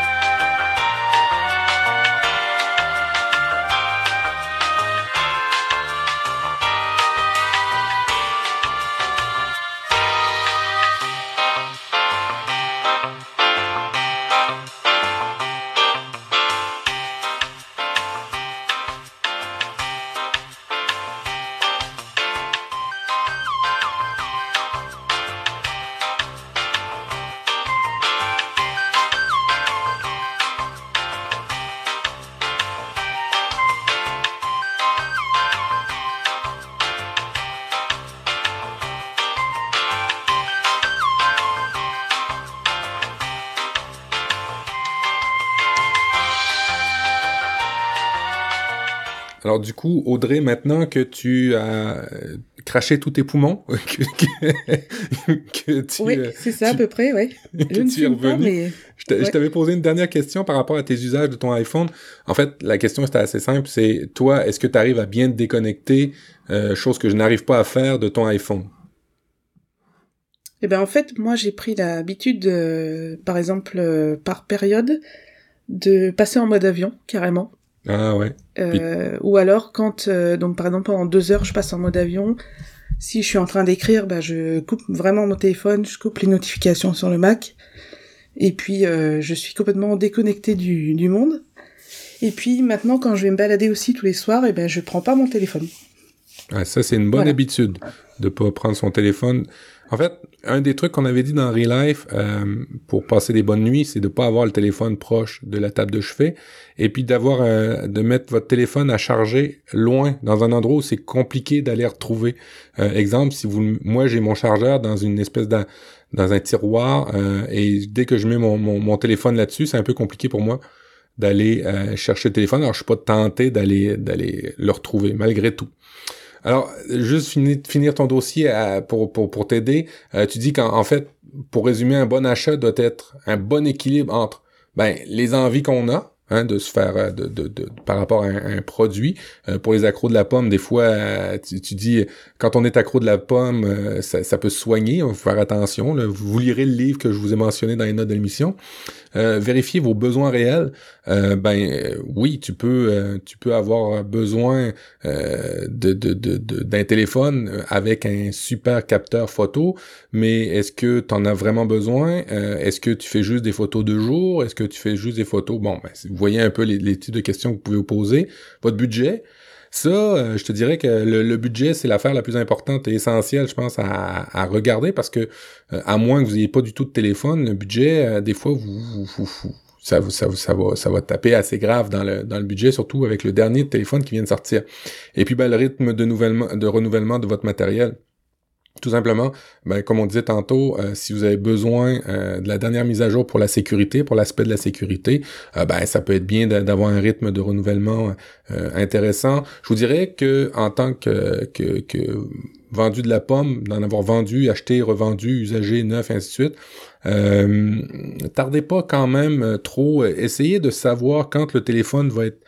Du coup, Audrey, maintenant que tu as craché tous tes poumons, que, tu, oui, euh, c'est ça à peu près, oui. Je ne suis revenu. Pas, mais... Je t'avais posé une dernière question par rapport à tes usages de ton iPhone. En fait, la question était assez simple. C'est toi, est-ce que tu arrives à bien te déconnecter, euh, chose que je n'arrive pas à faire de ton iPhone? Eh ben en fait, moi j'ai pris l'habitude, par exemple, euh, par période, de passer en mode avion carrément. Ah ouais. Euh, ou alors quand, euh, donc par exemple pendant deux heures, je passe en mode avion. Si je suis en train d'écrire, bah, je coupe vraiment mon téléphone, je coupe les notifications sur le Mac. Et puis euh, je suis complètement déconnectée du, du monde. Et puis maintenant, quand je vais me balader aussi tous les soirs, et eh ben je prends pas mon téléphone. Ah, ça c'est une bonne habitude de pas prendre son téléphone. En fait, un des trucs qu'on avait dit dans Real Life euh, pour passer des bonnes nuits, c'est de pas avoir le téléphone proche de la table de chevet et puis d'avoir euh, de mettre votre téléphone à charger loin dans un endroit où c'est compliqué d'aller retrouver. Euh, exemple, si vous, moi j'ai mon chargeur dans une espèce de dans un tiroir et dès que je mets mon, mon, mon téléphone là-dessus, c'est un peu compliqué pour moi d'aller chercher le téléphone. Alors je suis pas tenté d'aller d'aller le retrouver malgré tout. Alors, juste finir, ton dossier pour, pour, t'aider, euh, tu dis qu'en fait, pour résumer, un bon achat doit être un bon équilibre entre ben, les envies qu'on a, Hein, de se faire euh, de, de, de, par rapport à un, produit. Euh, pour les accros de la pomme, des fois, tu, dis quand on est accro de la pomme, ça, peut soigner. Il faut faire attention. Vous lirez le livre que je vous ai mentionné dans les notes de l'émission. Euh, vérifier vos besoins réels, euh, ben euh, oui, tu peux tu peux avoir besoin de, de, de, d'un téléphone avec un super capteur photo, mais est-ce que tu en as vraiment besoin? Est-ce que tu fais juste des photos de jour? Est-ce que tu fais juste des photos? Bon, ben, vous voyez un peu les, les types de questions que vous pouvez vous poser. Votre budget. Ça, euh, je te dirais que le, budget, c'est l'affaire la plus importante et essentielle, je pense, à, regarder parce que, euh, à moins que vous n'ayez pas du tout de téléphone, le budget, euh, des fois, vous, vous, ça, ça, ça, va, ça va taper assez grave dans le, dans le budget, surtout avec le dernier téléphone qui vient de sortir. Et puis, ben, le rythme de, de renouvellement de votre matériel. Tout simplement, ben, comme on disait tantôt, euh, si vous avez besoin euh, de la dernière mise à jour pour la sécurité, pour l'aspect de la sécurité, euh, ben, ça peut être bien d'avoir un rythme de renouvellement intéressant. Je vous dirais que en tant que, que, que vendu de la pomme, d'en avoir vendu, acheté, revendu, usagé, neuf, ainsi de suite, euh, tardez pas quand même trop. Essayez de savoir quand le téléphone va être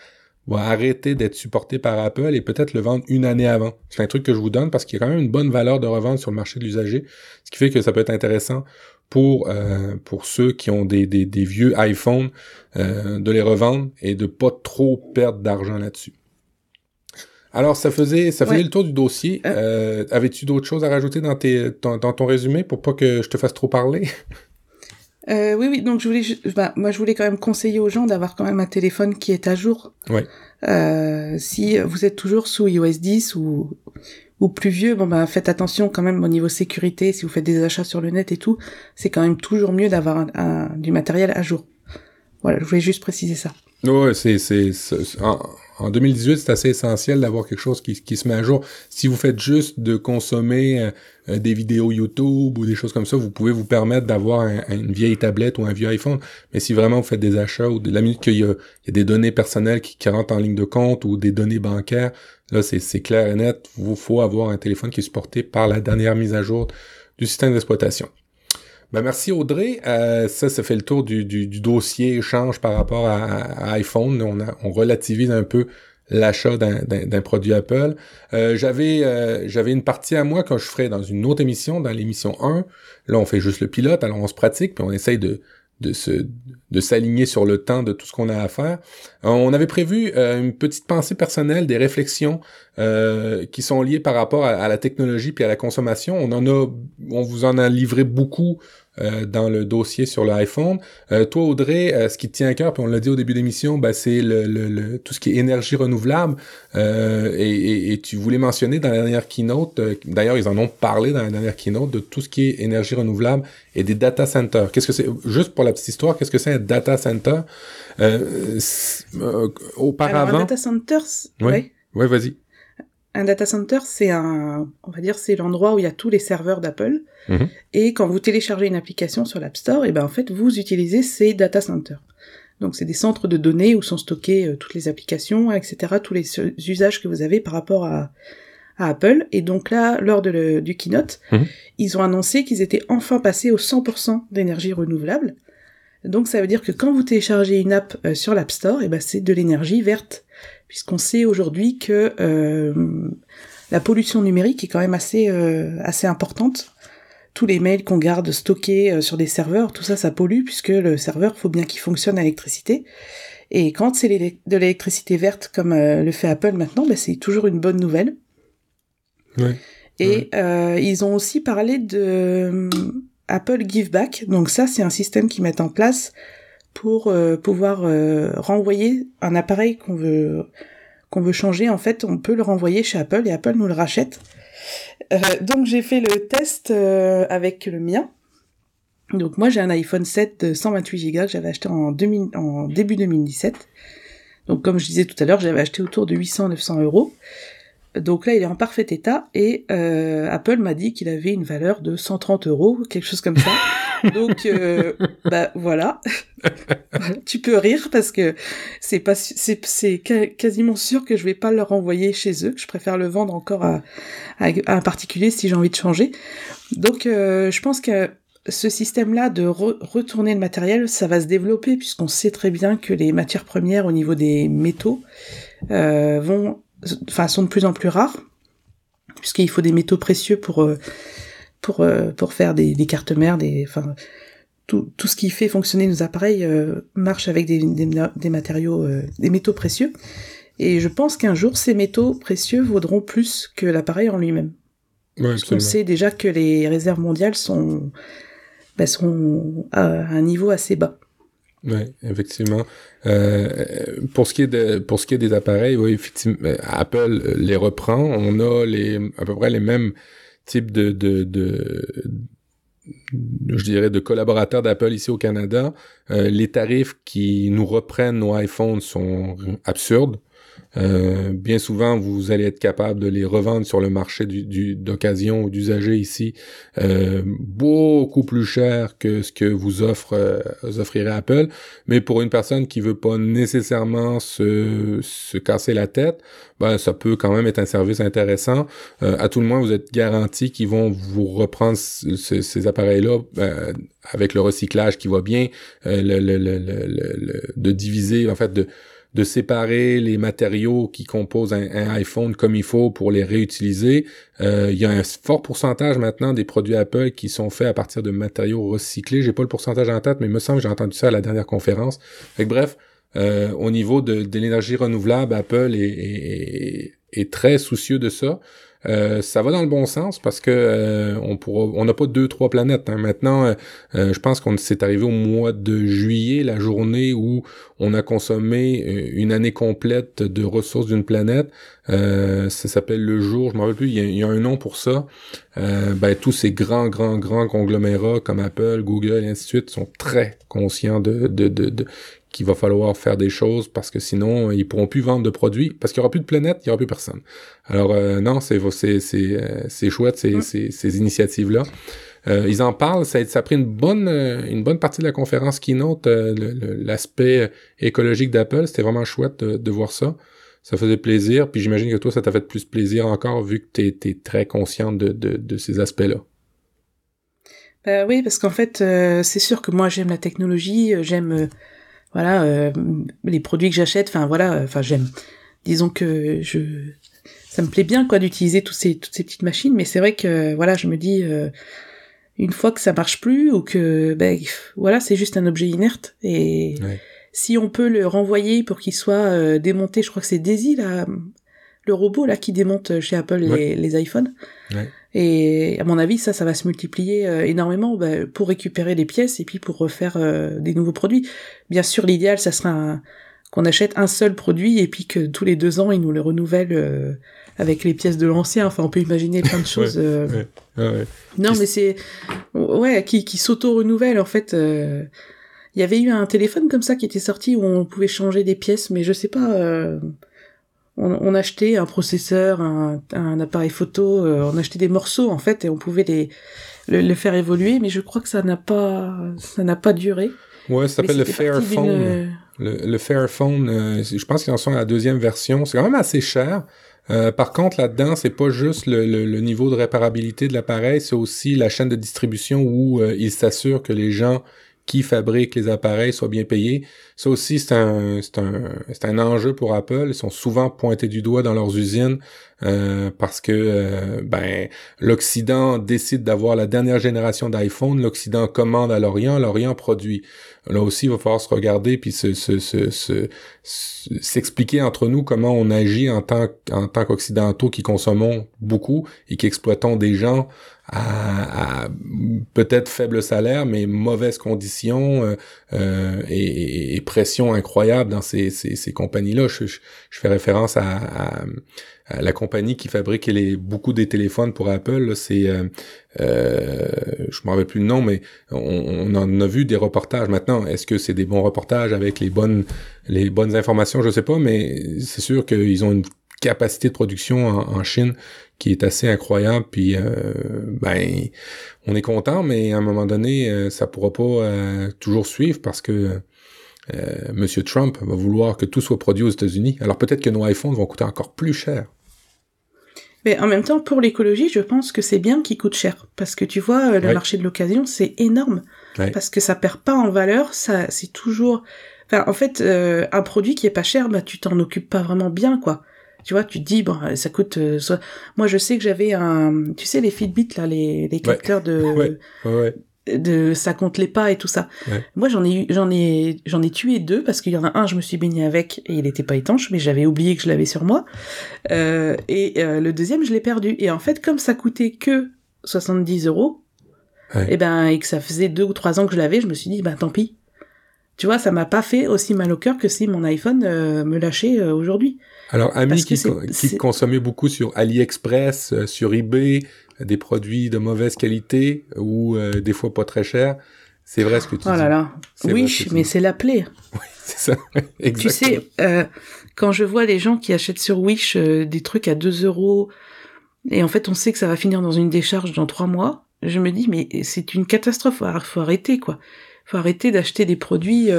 va arrêter d'être supporté par Apple et peut-être le vendre une année avant. C'est un truc que je vous donne parce qu'il y a quand même une bonne valeur de revente sur le marché de l'usager, ce qui fait que ça peut être intéressant pour euh, pour ceux qui ont des, des, des vieux iPhones euh, de les revendre et de pas trop perdre d'argent là-dessus. Alors ça faisait ça faisait le tour du dossier. Euh, avais-tu d'autres choses à rajouter dans tes dans ton résumé pour pas que je te fasse trop parler? Euh, oui, oui. Donc je voulais, bah, moi je voulais quand même conseiller aux gens d'avoir quand même un téléphone qui est à jour. Ouais. Euh, si vous êtes toujours sous iOS 10 ou ou plus vieux, bon ben faites attention quand même au niveau sécurité. Si vous faites des achats sur le net et tout, c'est quand même toujours mieux d'avoir un, du matériel à jour. Voilà, je voulais juste préciser ça. Ouais, c'est en 2018, c'est assez essentiel d'avoir quelque chose qui, qui, se met à jour. Si vous faites juste de consommer euh, euh, des vidéos YouTube ou des choses comme ça, vous pouvez vous permettre d'avoir une vieille tablette ou un vieux iPhone. Mais si vraiment vous faites des achats ou de la minute qu'il y, a des données personnelles qui, qui, rentrent en ligne de compte ou des données bancaires, là c'est clair et net, il faut avoir un téléphone qui est supporté par la dernière mise à jour du système d'exploitation. Ben merci Audrey. Euh, ça, ça fait le tour du, du, dossier échange par rapport à, iPhone. On, on relativise un peu l'achat d'un produit Apple. Euh, j'avais euh, j'avais une partie à moi que je ferais dans une autre émission, dans l'émission 1. Là, on fait juste le pilote, alors on se pratique, puis on essaye de, de se de s'aligner sur le temps de tout ce qu'on a à faire. Euh, on avait prévu euh, une petite pensée personnelle, des réflexions euh, qui sont liées par rapport à, la technologie puis à la consommation. On en a, on vous en a livré beaucoup euh, dans le dossier sur l'iPhone. Euh, toi, Audrey, euh, ce qui te tient à cœur, puis on l'a dit au début de l'émission, ben, c'est le, le, tout ce qui est énergie renouvelable. Et, et, tu voulais mentionner dans la dernière keynote, d'ailleurs, ils en ont parlé dans la dernière keynote, de tout ce qui est énergie renouvelable et des data centers. Qu'est-ce que c'est? Juste pour la petite histoire, qu'est-ce que c'est un data center? Auparavant. Alors, un data center, oui, ouais, vas-y. Un data center, c'est un, on va dire, c'est l'endroit où il y a tous les serveurs d'Apple. Mhm. Et quand vous téléchargez une application sur l'App Store, et ben en fait, vous utilisez ces data centers. Donc c'est des centres de données où sont stockées euh, toutes les applications, etc., tous les usages que vous avez par rapport à, Apple. Et donc là, lors de du keynote, mhm. ils ont annoncé qu'ils étaient enfin passés au 100% d'énergie renouvelable. Donc ça veut dire que quand vous téléchargez une app euh, sur l'App Store, et ben c'est de l'énergie verte puisqu'on sait aujourd'hui que euh, la pollution numérique est quand même assez euh, assez importante, tous les mails qu'on garde stockés sur des serveurs, tout ça, ça pollue puisque le serveur, faut bien qu'il fonctionne à l'électricité. Et quand c'est de l'électricité verte comme le fait Apple maintenant, ben, c'est toujours une bonne nouvelle. Ouais. Et euh, ils ont aussi parlé de euh, Apple Give Back. Donc ça, c'est un système qu'ils mettent en place pour euh, pouvoir renvoyer un appareil qu'on veut qu'on veut changer. En fait, on peut le renvoyer chez Apple et Apple nous le rachète. donc j'ai fait le test avec le mien. Donc moi j'ai un iPhone 7 de 128 Go que j'avais acheté en, 2000, en début 2017. Donc comme je disais tout à l'heure, j'avais acheté autour de 800-900 euros. Donc là, il est en parfait état et euh, Apple m'a dit qu'il avait une valeur de 130 euros, quelque chose comme ça. Donc, euh, bah voilà. tu peux rire parce que c'est quasiment sûr que je vais pas le renvoyer chez eux. Je préfère le vendre encore à, un particulier si j'ai envie de changer. Donc, euh, je pense que ce système-là de retourner le matériel, ça va se développer puisqu'on sait très bien que les matières premières au niveau des métaux euh, vont enfin, sont de plus en plus rares, puisqu'il faut des métaux précieux pour euh, pour pour faire des, des cartes mères, des, enfin, tout, tout ce qui fait fonctionner nos appareils euh, marche avec des, des, des matériaux, des métaux précieux. Et je pense qu'un jour, ces métaux précieux vaudront plus que l'appareil en lui-même. Ouais, Parce qu'on sait déjà que les réserves mondiales sont, bah, sont à un niveau assez bas. Oui, effectivement. Euh, pour ce qui est de, pour ce qui est des appareils, oui, effectivement, euh, Apple les reprend. On a les à peu près les mêmes types de, de, de, je dirais, de collaborateurs d'Apple ici au Canada. Euh, les tarifs qui nous reprennent nos iPhones sont absurdes. Euh, bien souvent, vous allez être capable de les revendre sur le marché du, d'occasion ou d'usager ici euh, beaucoup plus cher que ce que vous offre euh, vous offrirez Apple. Mais pour une personne qui veut pas nécessairement se, se casser la tête, ben ça peut quand même être un service intéressant. Euh, à tout le moins, vous êtes garanti qu'ils vont vous reprendre ces appareils-là ben, avec le recyclage qui va bien, le, le, le, de diviser en fait de de séparer les matériaux qui composent un, iPhone comme il faut pour les réutiliser. Euh, il y a un fort pourcentage maintenant des produits Apple qui sont faits à partir de matériaux recyclés. J'ai pas le pourcentage en tête, mais il me semble que j'ai entendu ça à la dernière conférence. bref, euh, au niveau de, l'énergie renouvelable, Apple est, est, très soucieux de ça. Euh, ça va dans le bon sens parce que euh, on pourra, on n'a pas deux trois planètes. Hein. Maintenant, euh, je pense qu'on s'est arrivé au mois de juillet, la journée où on a consommé une année complète de ressources d'une planète. ça s'appelle le jour, je m'en rappelle plus, il y, a, un nom pour ça. ben, tous ces grands, grands, grands conglomérats comme Apple, Google et ainsi de suite sont très conscients de, de, de, de qu'il va falloir faire des choses parce que sinon ils pourront plus vendre de produits parce qu'il y aura plus de planète, il y aura plus personne. Alors euh, non, c'est c'est c'est euh, c'est chouette ces, ces, ces initiatives là. Euh, ils en parlent, ça, ça a pris une bonne une bonne partie de la conférence keynote l'aspect écologique d'Apple, c'était vraiment chouette de, voir ça. Ça faisait plaisir, puis j'imagine que toi ça t'a fait plus plaisir encore vu que tu es, très consciente de, de, de ces aspects-là. Ben oui, parce qu'en fait, c'est sûr que moi j'aime la technologie, j'aime voilà euh, les produits que j'achète enfin voilà enfin j'aime. Disons que je ça me plaît bien quoi d'utiliser tous ces toutes ces petites machines mais c'est vrai que voilà je me dis euh, une fois que ça marche plus ou que ben voilà c'est juste un objet inerte et si on peut le renvoyer pour qu'il soit euh, démonté je crois que c'est Daisy là le robot là qui démonte chez Apple les, les iPhones ouais. Et à mon avis, ça, ça va se multiplier euh, énormément bah, pour récupérer des pièces et puis pour refaire euh, des nouveaux produits. Bien sûr, l'idéal, ça sera qu'on achète un seul produit et puis que tous les deux ans, ils nous le renouvellent euh, avec les pièces de l'ancien. Enfin, on peut imaginer plein de choses. ouais. Non, mais c'est ouais, qui, qui s'auto-renouvelle en fait. Il y avait eu un téléphone comme ça qui était sorti où on pouvait changer des pièces, mais je sais pas on, achetait un processeur, un, appareil photo, euh, on achetait des morceaux en fait et on pouvait les le, faire évoluer, mais je crois que ça n'a pas ça n'a pas duré. Ouais, ça s'appelle le Fairphone. Le, le Fairphone, euh, je pense qu'ils en sont à la deuxième version. C'est quand même assez cher. Euh, par contre, là-dedans, c'est pas juste le, le, niveau de réparabilité de l'appareil, c'est aussi la chaîne de distribution où il s'assure que les gens qui fabrique les appareils soit bien payé. Ça aussi, c'est un, c'est un, un enjeu pour Apple. Ils sont souvent pointés du doigt dans leurs usines euh, parce que euh, ben l'Occident décide d'avoir la dernière génération d'iPhone, l'Occident commande à l'Orient, l'Orient produit. Là aussi, il va falloir se regarder puis se, se, se, s'expliquer entre nous comment on agit en tant, en tant qu'occidentaux qui consommons beaucoup et qui exploitons des gens à, peut-être faible salaire, mais mauvaises conditions euh, euh, et, pression incroyable dans ces, ces, compagnies-là. Je, fais référence à, à, la compagnie qui fabrique beaucoup des téléphones pour Apple. C'est, euh, euh, je me rappelle plus le nom, mais on, en a vu des reportages. Maintenant, est-ce que c'est des bons reportages avec les bonnes les bonnes informations? Je sais pas, mais c'est sûr qu'ils ont une capacité de production en, Chine qui est assez incroyable. Puis euh, ben, on est content, mais à un moment donné, euh, ça pourra pas euh, toujours suivre parce que Monsieur Trump va vouloir que tout soit produit aux États-Unis. Alors peut-être que nos iPhones vont coûter encore plus cher. Mais en même temps, pour l'écologie, je pense que c'est bien qu'ils coûtent cher. Parce que tu vois, le marché de l'occasion, c'est énorme. Parce que ça perd pas en valeur, ça, c'est toujours... Enfin, en fait, un produit qui est pas cher, bah, tu t'en occupes pas vraiment bien, quoi. Tu vois, tu te dis bon, ça coûte. Euh, soit... Moi, je sais que j'avais un, tu sais, les Fitbit là, les, les capteurs de. Ouais. Ouais, de ça compte les pas et tout ça. Moi j'en ai j'en ai j'en ai tué deux parce qu'il y en a un je me suis baigné avec et il n'était pas étanche mais j'avais oublié que je l'avais sur moi euh, et euh, le deuxième je l'ai perdu et en fait comme ça coûtait que 70 euros et eh ben et que ça faisait deux ou trois ans que je l'avais je me suis dit bah tant pis tu vois ça m'a pas fait aussi mal au cœur que si mon iPhone me lâchait aujourd'hui alors, Ami qui, qui consommait beaucoup sur AliExpress, euh, sur eBay, des produits de mauvaise qualité ou euh, des fois pas très chers, c'est vrai ce que tu dis. Oh là là. Oui, mais c'est la plaie. Oui, c'est ça. Exactement. Tu sais, euh, quand je vois les gens qui achètent sur Wish des trucs à 2 euros, et en fait on sait que ça va finir dans une décharge dans 3 mois, je me dis mais c'est une catastrophe, faut, faut arrêter quoi. Faut arrêter d'acheter des produits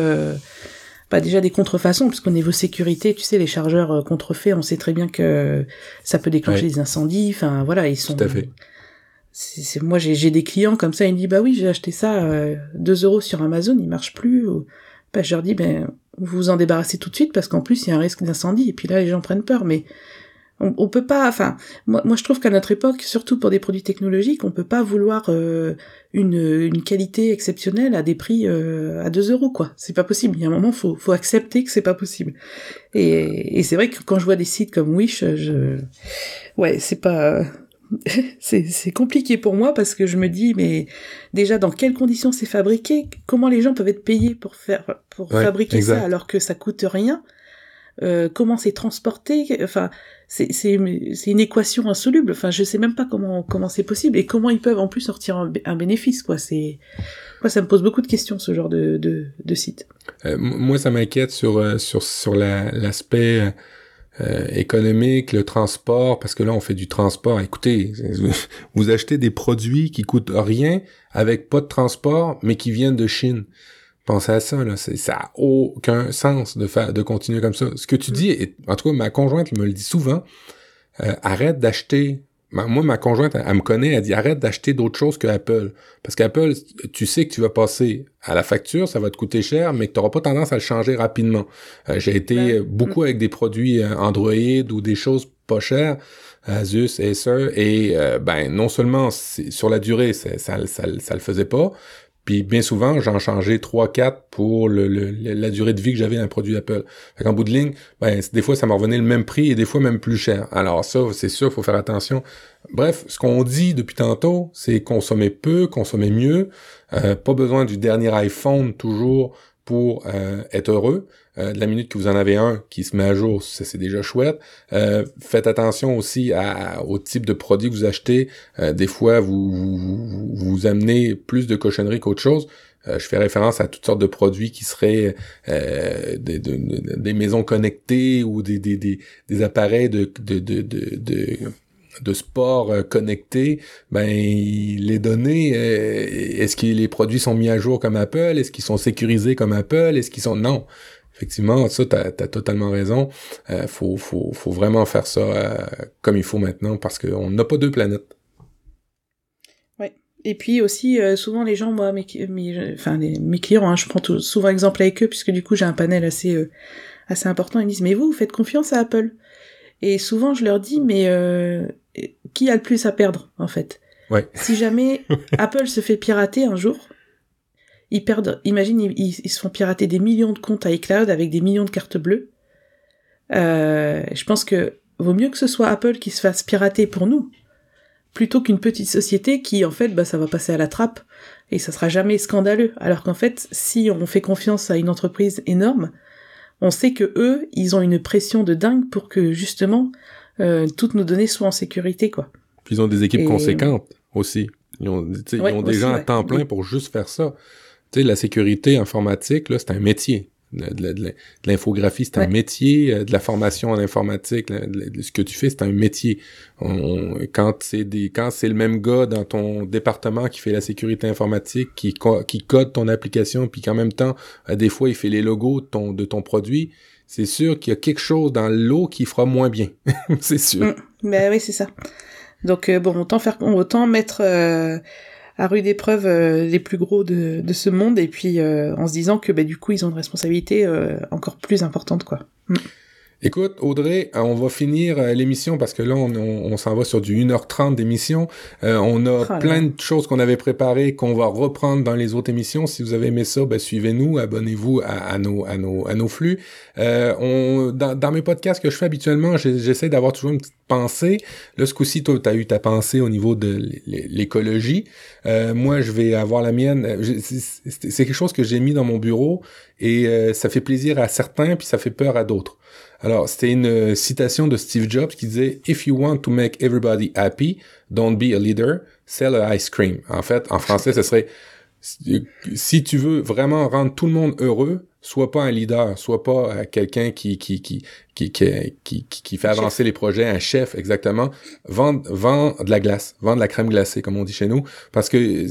pas déjà des contrefaçons, parce qu'au niveau sécurité, tu sais, les chargeurs euh, contrefaits, on sait très bien que ça peut déclencher des incendies. Enfin, voilà, ils sont. Tout à fait. C'est, moi, j'ai, des clients comme ça, ils me disent, bah oui, j'ai acheté ça euh, 2 euros sur Amazon, il marche plus. Bah, je leur dis, ben, vous vous en débarrassez tout de suite, parce qu'en plus, il y a un risque d'incendie. Et puis là, les gens prennent peur. Mais on, on peut pas, enfin, moi, moi je trouve qu'à notre époque, surtout pour des produits technologiques, on peut pas vouloir euh, une, une qualité exceptionnelle à des prix euh, à 2 euros, quoi. C'est pas possible. Il y a un moment, faut, faut accepter que c'est pas possible. Et, et c'est vrai que quand je vois des sites comme Wish, je, ouais, c'est pas, c'est compliqué pour moi parce que je me dis mais déjà dans quelles conditions c'est fabriqué? Comment les gens peuvent être payés pour faire pour fabriquer ça alors que ça coûte rien? Euh, comment c'est transporté enfin c'est une équation insoluble. Enfin, je sais même pas comment comment c'est possible et comment ils peuvent en plus sortir un, bénéfice quoi. C'est moi ça me pose beaucoup de questions ce genre de de, de site. Euh, moi ça m'inquiète sur euh, sur sur l'aspect euh, économique, le transport, parce que là on fait du transport. Écoutez, vous achetez des produits qui coûtent rien avec pas de transport, mais qui viennent de Chine. Pensez à ça, là. Ça a aucun sens de faire, de continuer comme ça. Ce que tu dis, et, en tout cas, ma conjointe me le dit souvent, euh, arrête d'acheter. Moi, ma conjointe, elle, me connaît, elle dit arrête d'acheter d'autres choses que Apple. Parce qu'Apple, tu sais que tu vas passer à la facture, ça va te coûter cher, mais que tu n'auras pas tendance à le changer rapidement. Euh, j'ai été beaucoup avec des produits euh, Android ou des choses pas chères. Asus, Acer, et ben non seulement sur la durée, ça, ça, ça, ça le faisait pas, puis bien souvent, j'en changeais 3-4 pour la durée de vie que j'avais d'un produit Apple. Fait bout de ligne, ben, des fois, ça m'en revenait le même prix et des fois même plus cher. Alors ça, c'est sûr, faut faire attention. Bref, ce qu'on dit depuis tantôt, c'est consommer peu, consommer mieux. Euh, pas besoin du dernier iPhone toujours pour euh, être heureux. Euh, de la minute que vous en avez un qui se met à jour, c'est déjà chouette. Euh, faites attention aussi au type de produit que vous achetez. Des fois, vous, vous, vous amenez plus de cochonneries qu'autre chose. je fais référence à toutes sortes de produits qui seraient des, des, maisons connectées ou des, des, des, appareils de, de, de, de, de sport connectés, ben les données, est-ce que les produits sont mis à jour comme Apple, est-ce qu'ils sont sécurisés comme Apple, est-ce qu'ils sont non, Effectivement, ça, t'as as totalement raison. Euh, faut, faut, faut vraiment faire ça euh, comme il faut maintenant parce qu'on n'a pas deux planètes. Oui. Et puis aussi, euh, souvent les gens, moi, mes, mes, enfin, mes clients, hein, je prends souvent exemple avec eux, puisque du coup j'ai un panel assez, euh, assez important, ils disent, mais vous, vous faites confiance à Apple? Et souvent je leur dis, mais euh, qui a le plus à perdre, en fait? Ouais. Si jamais Apple se fait pirater un jour, ils perdent, imagine, ils, ils, se font pirater des millions de comptes à iCloud avec des millions de cartes bleues. je pense que vaut mieux que ce soit Apple qui se fasse pirater pour nous, plutôt qu'une petite société qui, en fait, bah, ça va passer à la trappe et ça sera jamais scandaleux. Alors qu'en fait, si on fait confiance à une entreprise énorme, on sait que eux, ils ont une pression de dingue pour que justement euh, toutes nos données soient en sécurité, quoi. Puis ils ont des équipes conséquentes aussi. Ils ont, ils ont des gens à temps plein pour juste faire ça. Tu sais, la sécurité informatique, là, c'est un métier de, l'infographie, c'est un métier, euh, de la formation en informatique, ce que tu fais, c'est un métier. quand c'est des, quand c'est le même gars dans ton département qui fait la sécurité informatique, qui, qui code ton application, puis qu'en même temps, euh, des fois, il fait les logos de ton, de ton produit, c'est sûr qu'il y a quelque chose dans l'eau qui fera moins bien. c'est sûr. Mm. ben oui, c'est ça. Donc euh, bon, autant faire, autant mettre à rude épreuve euh, les plus gros de, de, ce monde et puis euh, en se disant que bah, du coup ils ont une responsabilité euh, encore plus importante quoi. Mm. Écoute, Audrey, on va finir l'émission parce que là, on, on, s'en va sur du 1h30 d'émission. on a oh plein de choses qu'on avait préparées qu'on va reprendre dans les autres émissions. Si vous avez aimé ça, ben, suivez-nous, abonnez-vous à, à, nos, à, nos, à nos flux. on, dans, dans, mes podcasts que je fais habituellement, j'essaie d'avoir toujours une petite pensée. Là, ce coup-ci, toi, tu as eu ta pensée au niveau de l'écologie. Euh, moi, je vais avoir la mienne. C'est quelque chose que j'ai mis dans mon bureau et euh, ça fait plaisir à certains puis ça fait peur à d'autres. Alors, c'était une euh, citation de Steve Jobs qui disait If you want to make everybody happy, don't be a leader, sell a ice cream. En fait, en français, ce serait si tu veux vraiment rendre tout le monde heureux, sois pas un leader, sois pas euh, quelqu'un qui qui, qui qui qui qui fait avancer les projets, un chef exactement. Vends vend de la glace, vend de la crème glacée comme on dit chez nous, parce que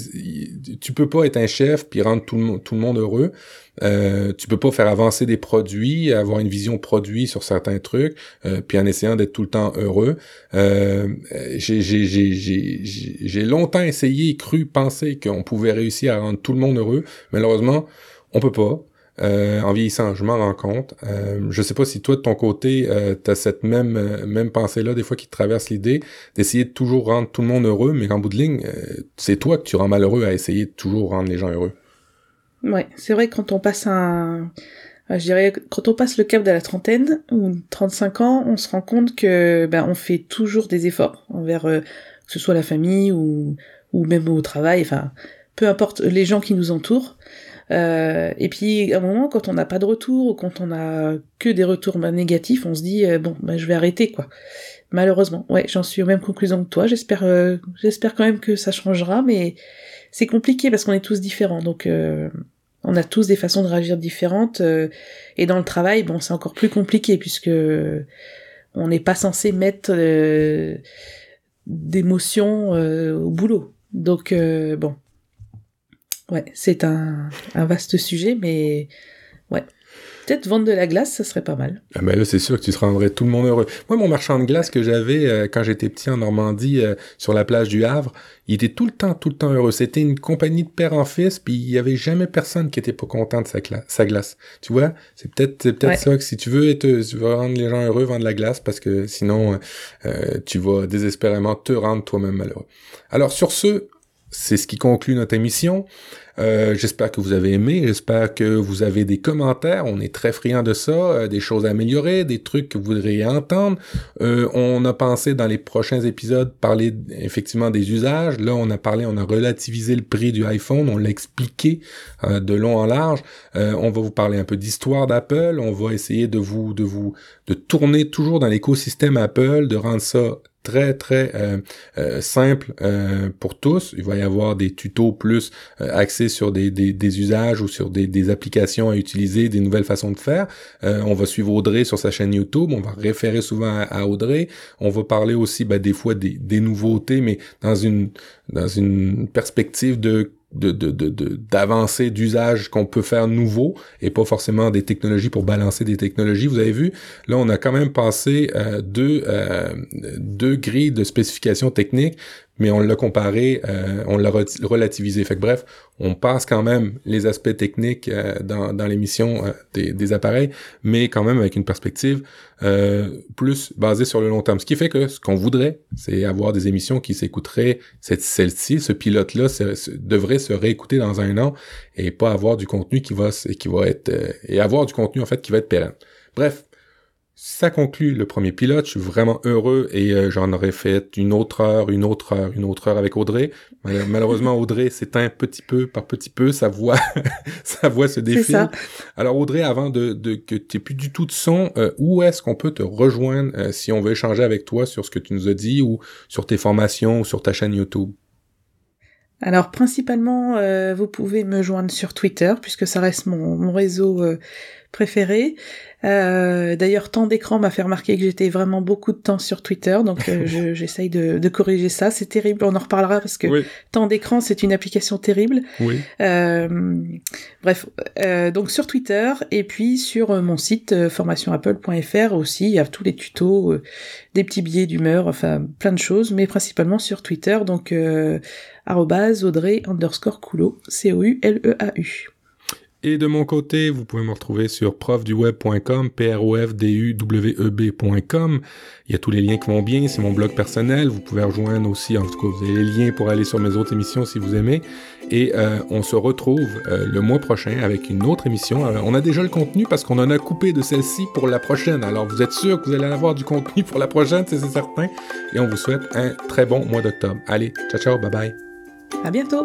tu peux pas être un chef puis rendre tout le monde tout le monde heureux. Euh, tu peux pas faire avancer des produits, avoir une vision produit sur certains trucs, euh, puis en essayant d'être tout le temps heureux. Euh, j'ai longtemps essayé, cru, pensé qu'on pouvait réussir à rendre tout le monde heureux. Malheureusement, on peut pas. Euh, en vieillissant, je m'en rends compte. Euh, je sais pas si toi, de ton côté, euh, tu as cette même, euh, même pensée-là, des fois, qui te traverse l'idée d'essayer de toujours rendre tout le monde heureux, mais qu'en bout de ligne, euh, c'est toi que tu rends malheureux à essayer de toujours rendre les gens heureux. Ouais, c'est vrai que quand on passe un... Je dirais, quand on passe le cap de la trentaine ou 35 ans, on se rend compte que ben, on fait toujours des efforts envers que ce soit la famille ou, ou même au travail, enfin, peu importe les gens qui nous entourent. Euh, et puis à un moment, quand on n'a pas de retour ou quand on a que des retours bah, négatifs, on se dit euh, bon, bah, je vais arrêter quoi. Malheureusement, ouais, j'en suis aux mêmes conclusions que toi. J'espère, euh, j'espère quand même que ça changera, mais c'est compliqué parce qu'on est tous différents, donc on a tous des façons de réagir différentes. et dans le travail, bon, c'est encore plus compliqué puisque on n'est pas censé mettre d'émotions au boulot. Donc bon, Ouais, c'est un, vaste sujet, mais. Peut-être vendre de la glace, ça serait pas mal. Ah ben là, c'est sûr que tu te rendrais tout le monde heureux. Moi, mon marchand de glace que j'avais euh, quand j'étais petit en Normandie, euh, sur la plage du Havre, il était tout le temps, tout le temps heureux. C'était une compagnie de père en fils, puis il y avait jamais personne qui était pas content de sa, sa glace. Tu vois, c'est peut-être peut-être ça que si tu veux être, tu veux rendre les gens heureux, vendre de la glace, parce que sinon, euh, tu vas désespérément te rendre toi-même malheureux. Alors sur ce, c'est ce qui conclut notre émission. Euh, j'espère que vous avez aimé, j'espère que vous avez des commentaires, on est très friands de ça, euh, des choses à améliorer, des trucs que vous voudriez entendre. Euh, on a pensé dans les prochains épisodes parler effectivement des usages. Là, on a parlé, on a relativisé le prix du iPhone, on l'a expliqué de long en large. on va vous parler un peu d'histoire d'Apple, on va essayer de vous de vous de tourner toujours dans l'écosystème Apple, de rendre ça très très euh, euh, simple euh, pour tous. Il va y avoir des tutos plus axés sur des, des, usages ou sur des, des, applications à utiliser, des nouvelles façons de faire. on va suivre Audrey sur sa chaîne YouTube, on va référer souvent à, Audrey. On va parler aussi ben, des fois des, des nouveautés, mais dans une dans une perspective de de d'avancées d'usage qu'on peut faire nouveau et pas forcément des technologies pour balancer des technologies. Vous avez vu, là on a quand même passé euh, deux euh, deux grilles de spécifications techniques mais on l'a comparé, euh, on l'a relativisé. Fait que bref, on passe quand même les aspects techniques euh, dans, dans l'émission euh, des, des, appareils, mais quand même avec une perspective plus basée sur le long terme. Ce qui fait que ce qu'on voudrait, c'est avoir des émissions qui s'écouteraient, celle-ci, ce pilote-là devrait se réécouter dans un an et pas avoir du contenu qui va, qui va être, et avoir du contenu en fait qui va être pérenne. Bref, ça conclut le premier pilote. Je suis vraiment heureux et euh, j'en aurais fait une autre heure, une autre heure, une autre heure avec Audrey. Malheureusement, Audrey s'éteint petit peu par petit peu. Sa voix, sa voix se défile. Alors Audrey, avant de, de que tu plus du tout de son, euh, où est-ce qu'on peut te rejoindre euh, si on veut échanger avec toi sur ce que tu nous as dit ou sur tes formations ou sur ta chaîne YouTube? Alors principalement, vous pouvez me joindre sur Twitter puisque ça reste mon, mon réseau préféré. Euh, d'ailleurs, temps d'écran m'a fait remarquer que j'étais vraiment beaucoup de temps sur Twitter, donc euh, j'essaye de, de, corriger ça. C'est terrible, on en reparlera parce que temps d'écran, c'est une application terrible. Oui. Euh, bref, euh, donc sur Twitter et puis sur mon site formationapple.fr aussi, il y a tous les tutos, des petits billets d'humeur, enfin plein de choses, mais principalement sur Twitter, donc Audrey underscore Coulot, C-O-U-L-E-A-U. Et de mon côté, vous pouvez me retrouver sur profduweb.com, p r o f d u w e b.com. Il y a tous les liens qui vont bien, c'est mon blog personnel. Vous pouvez rejoindre aussi, en tout cas, vous avez les liens pour aller sur mes autres émissions si vous aimez. Et euh, on se retrouve euh, le mois prochain avec une autre émission. on a déjà le contenu parce qu'on en a coupé de celle-ci pour la prochaine. Alors vous êtes sûr que vous allez avoir du contenu pour la prochaine, c'est certain. Et on vous souhaite un très bon mois d'octobre. Allez, ciao ciao, bye bye. À bientôt.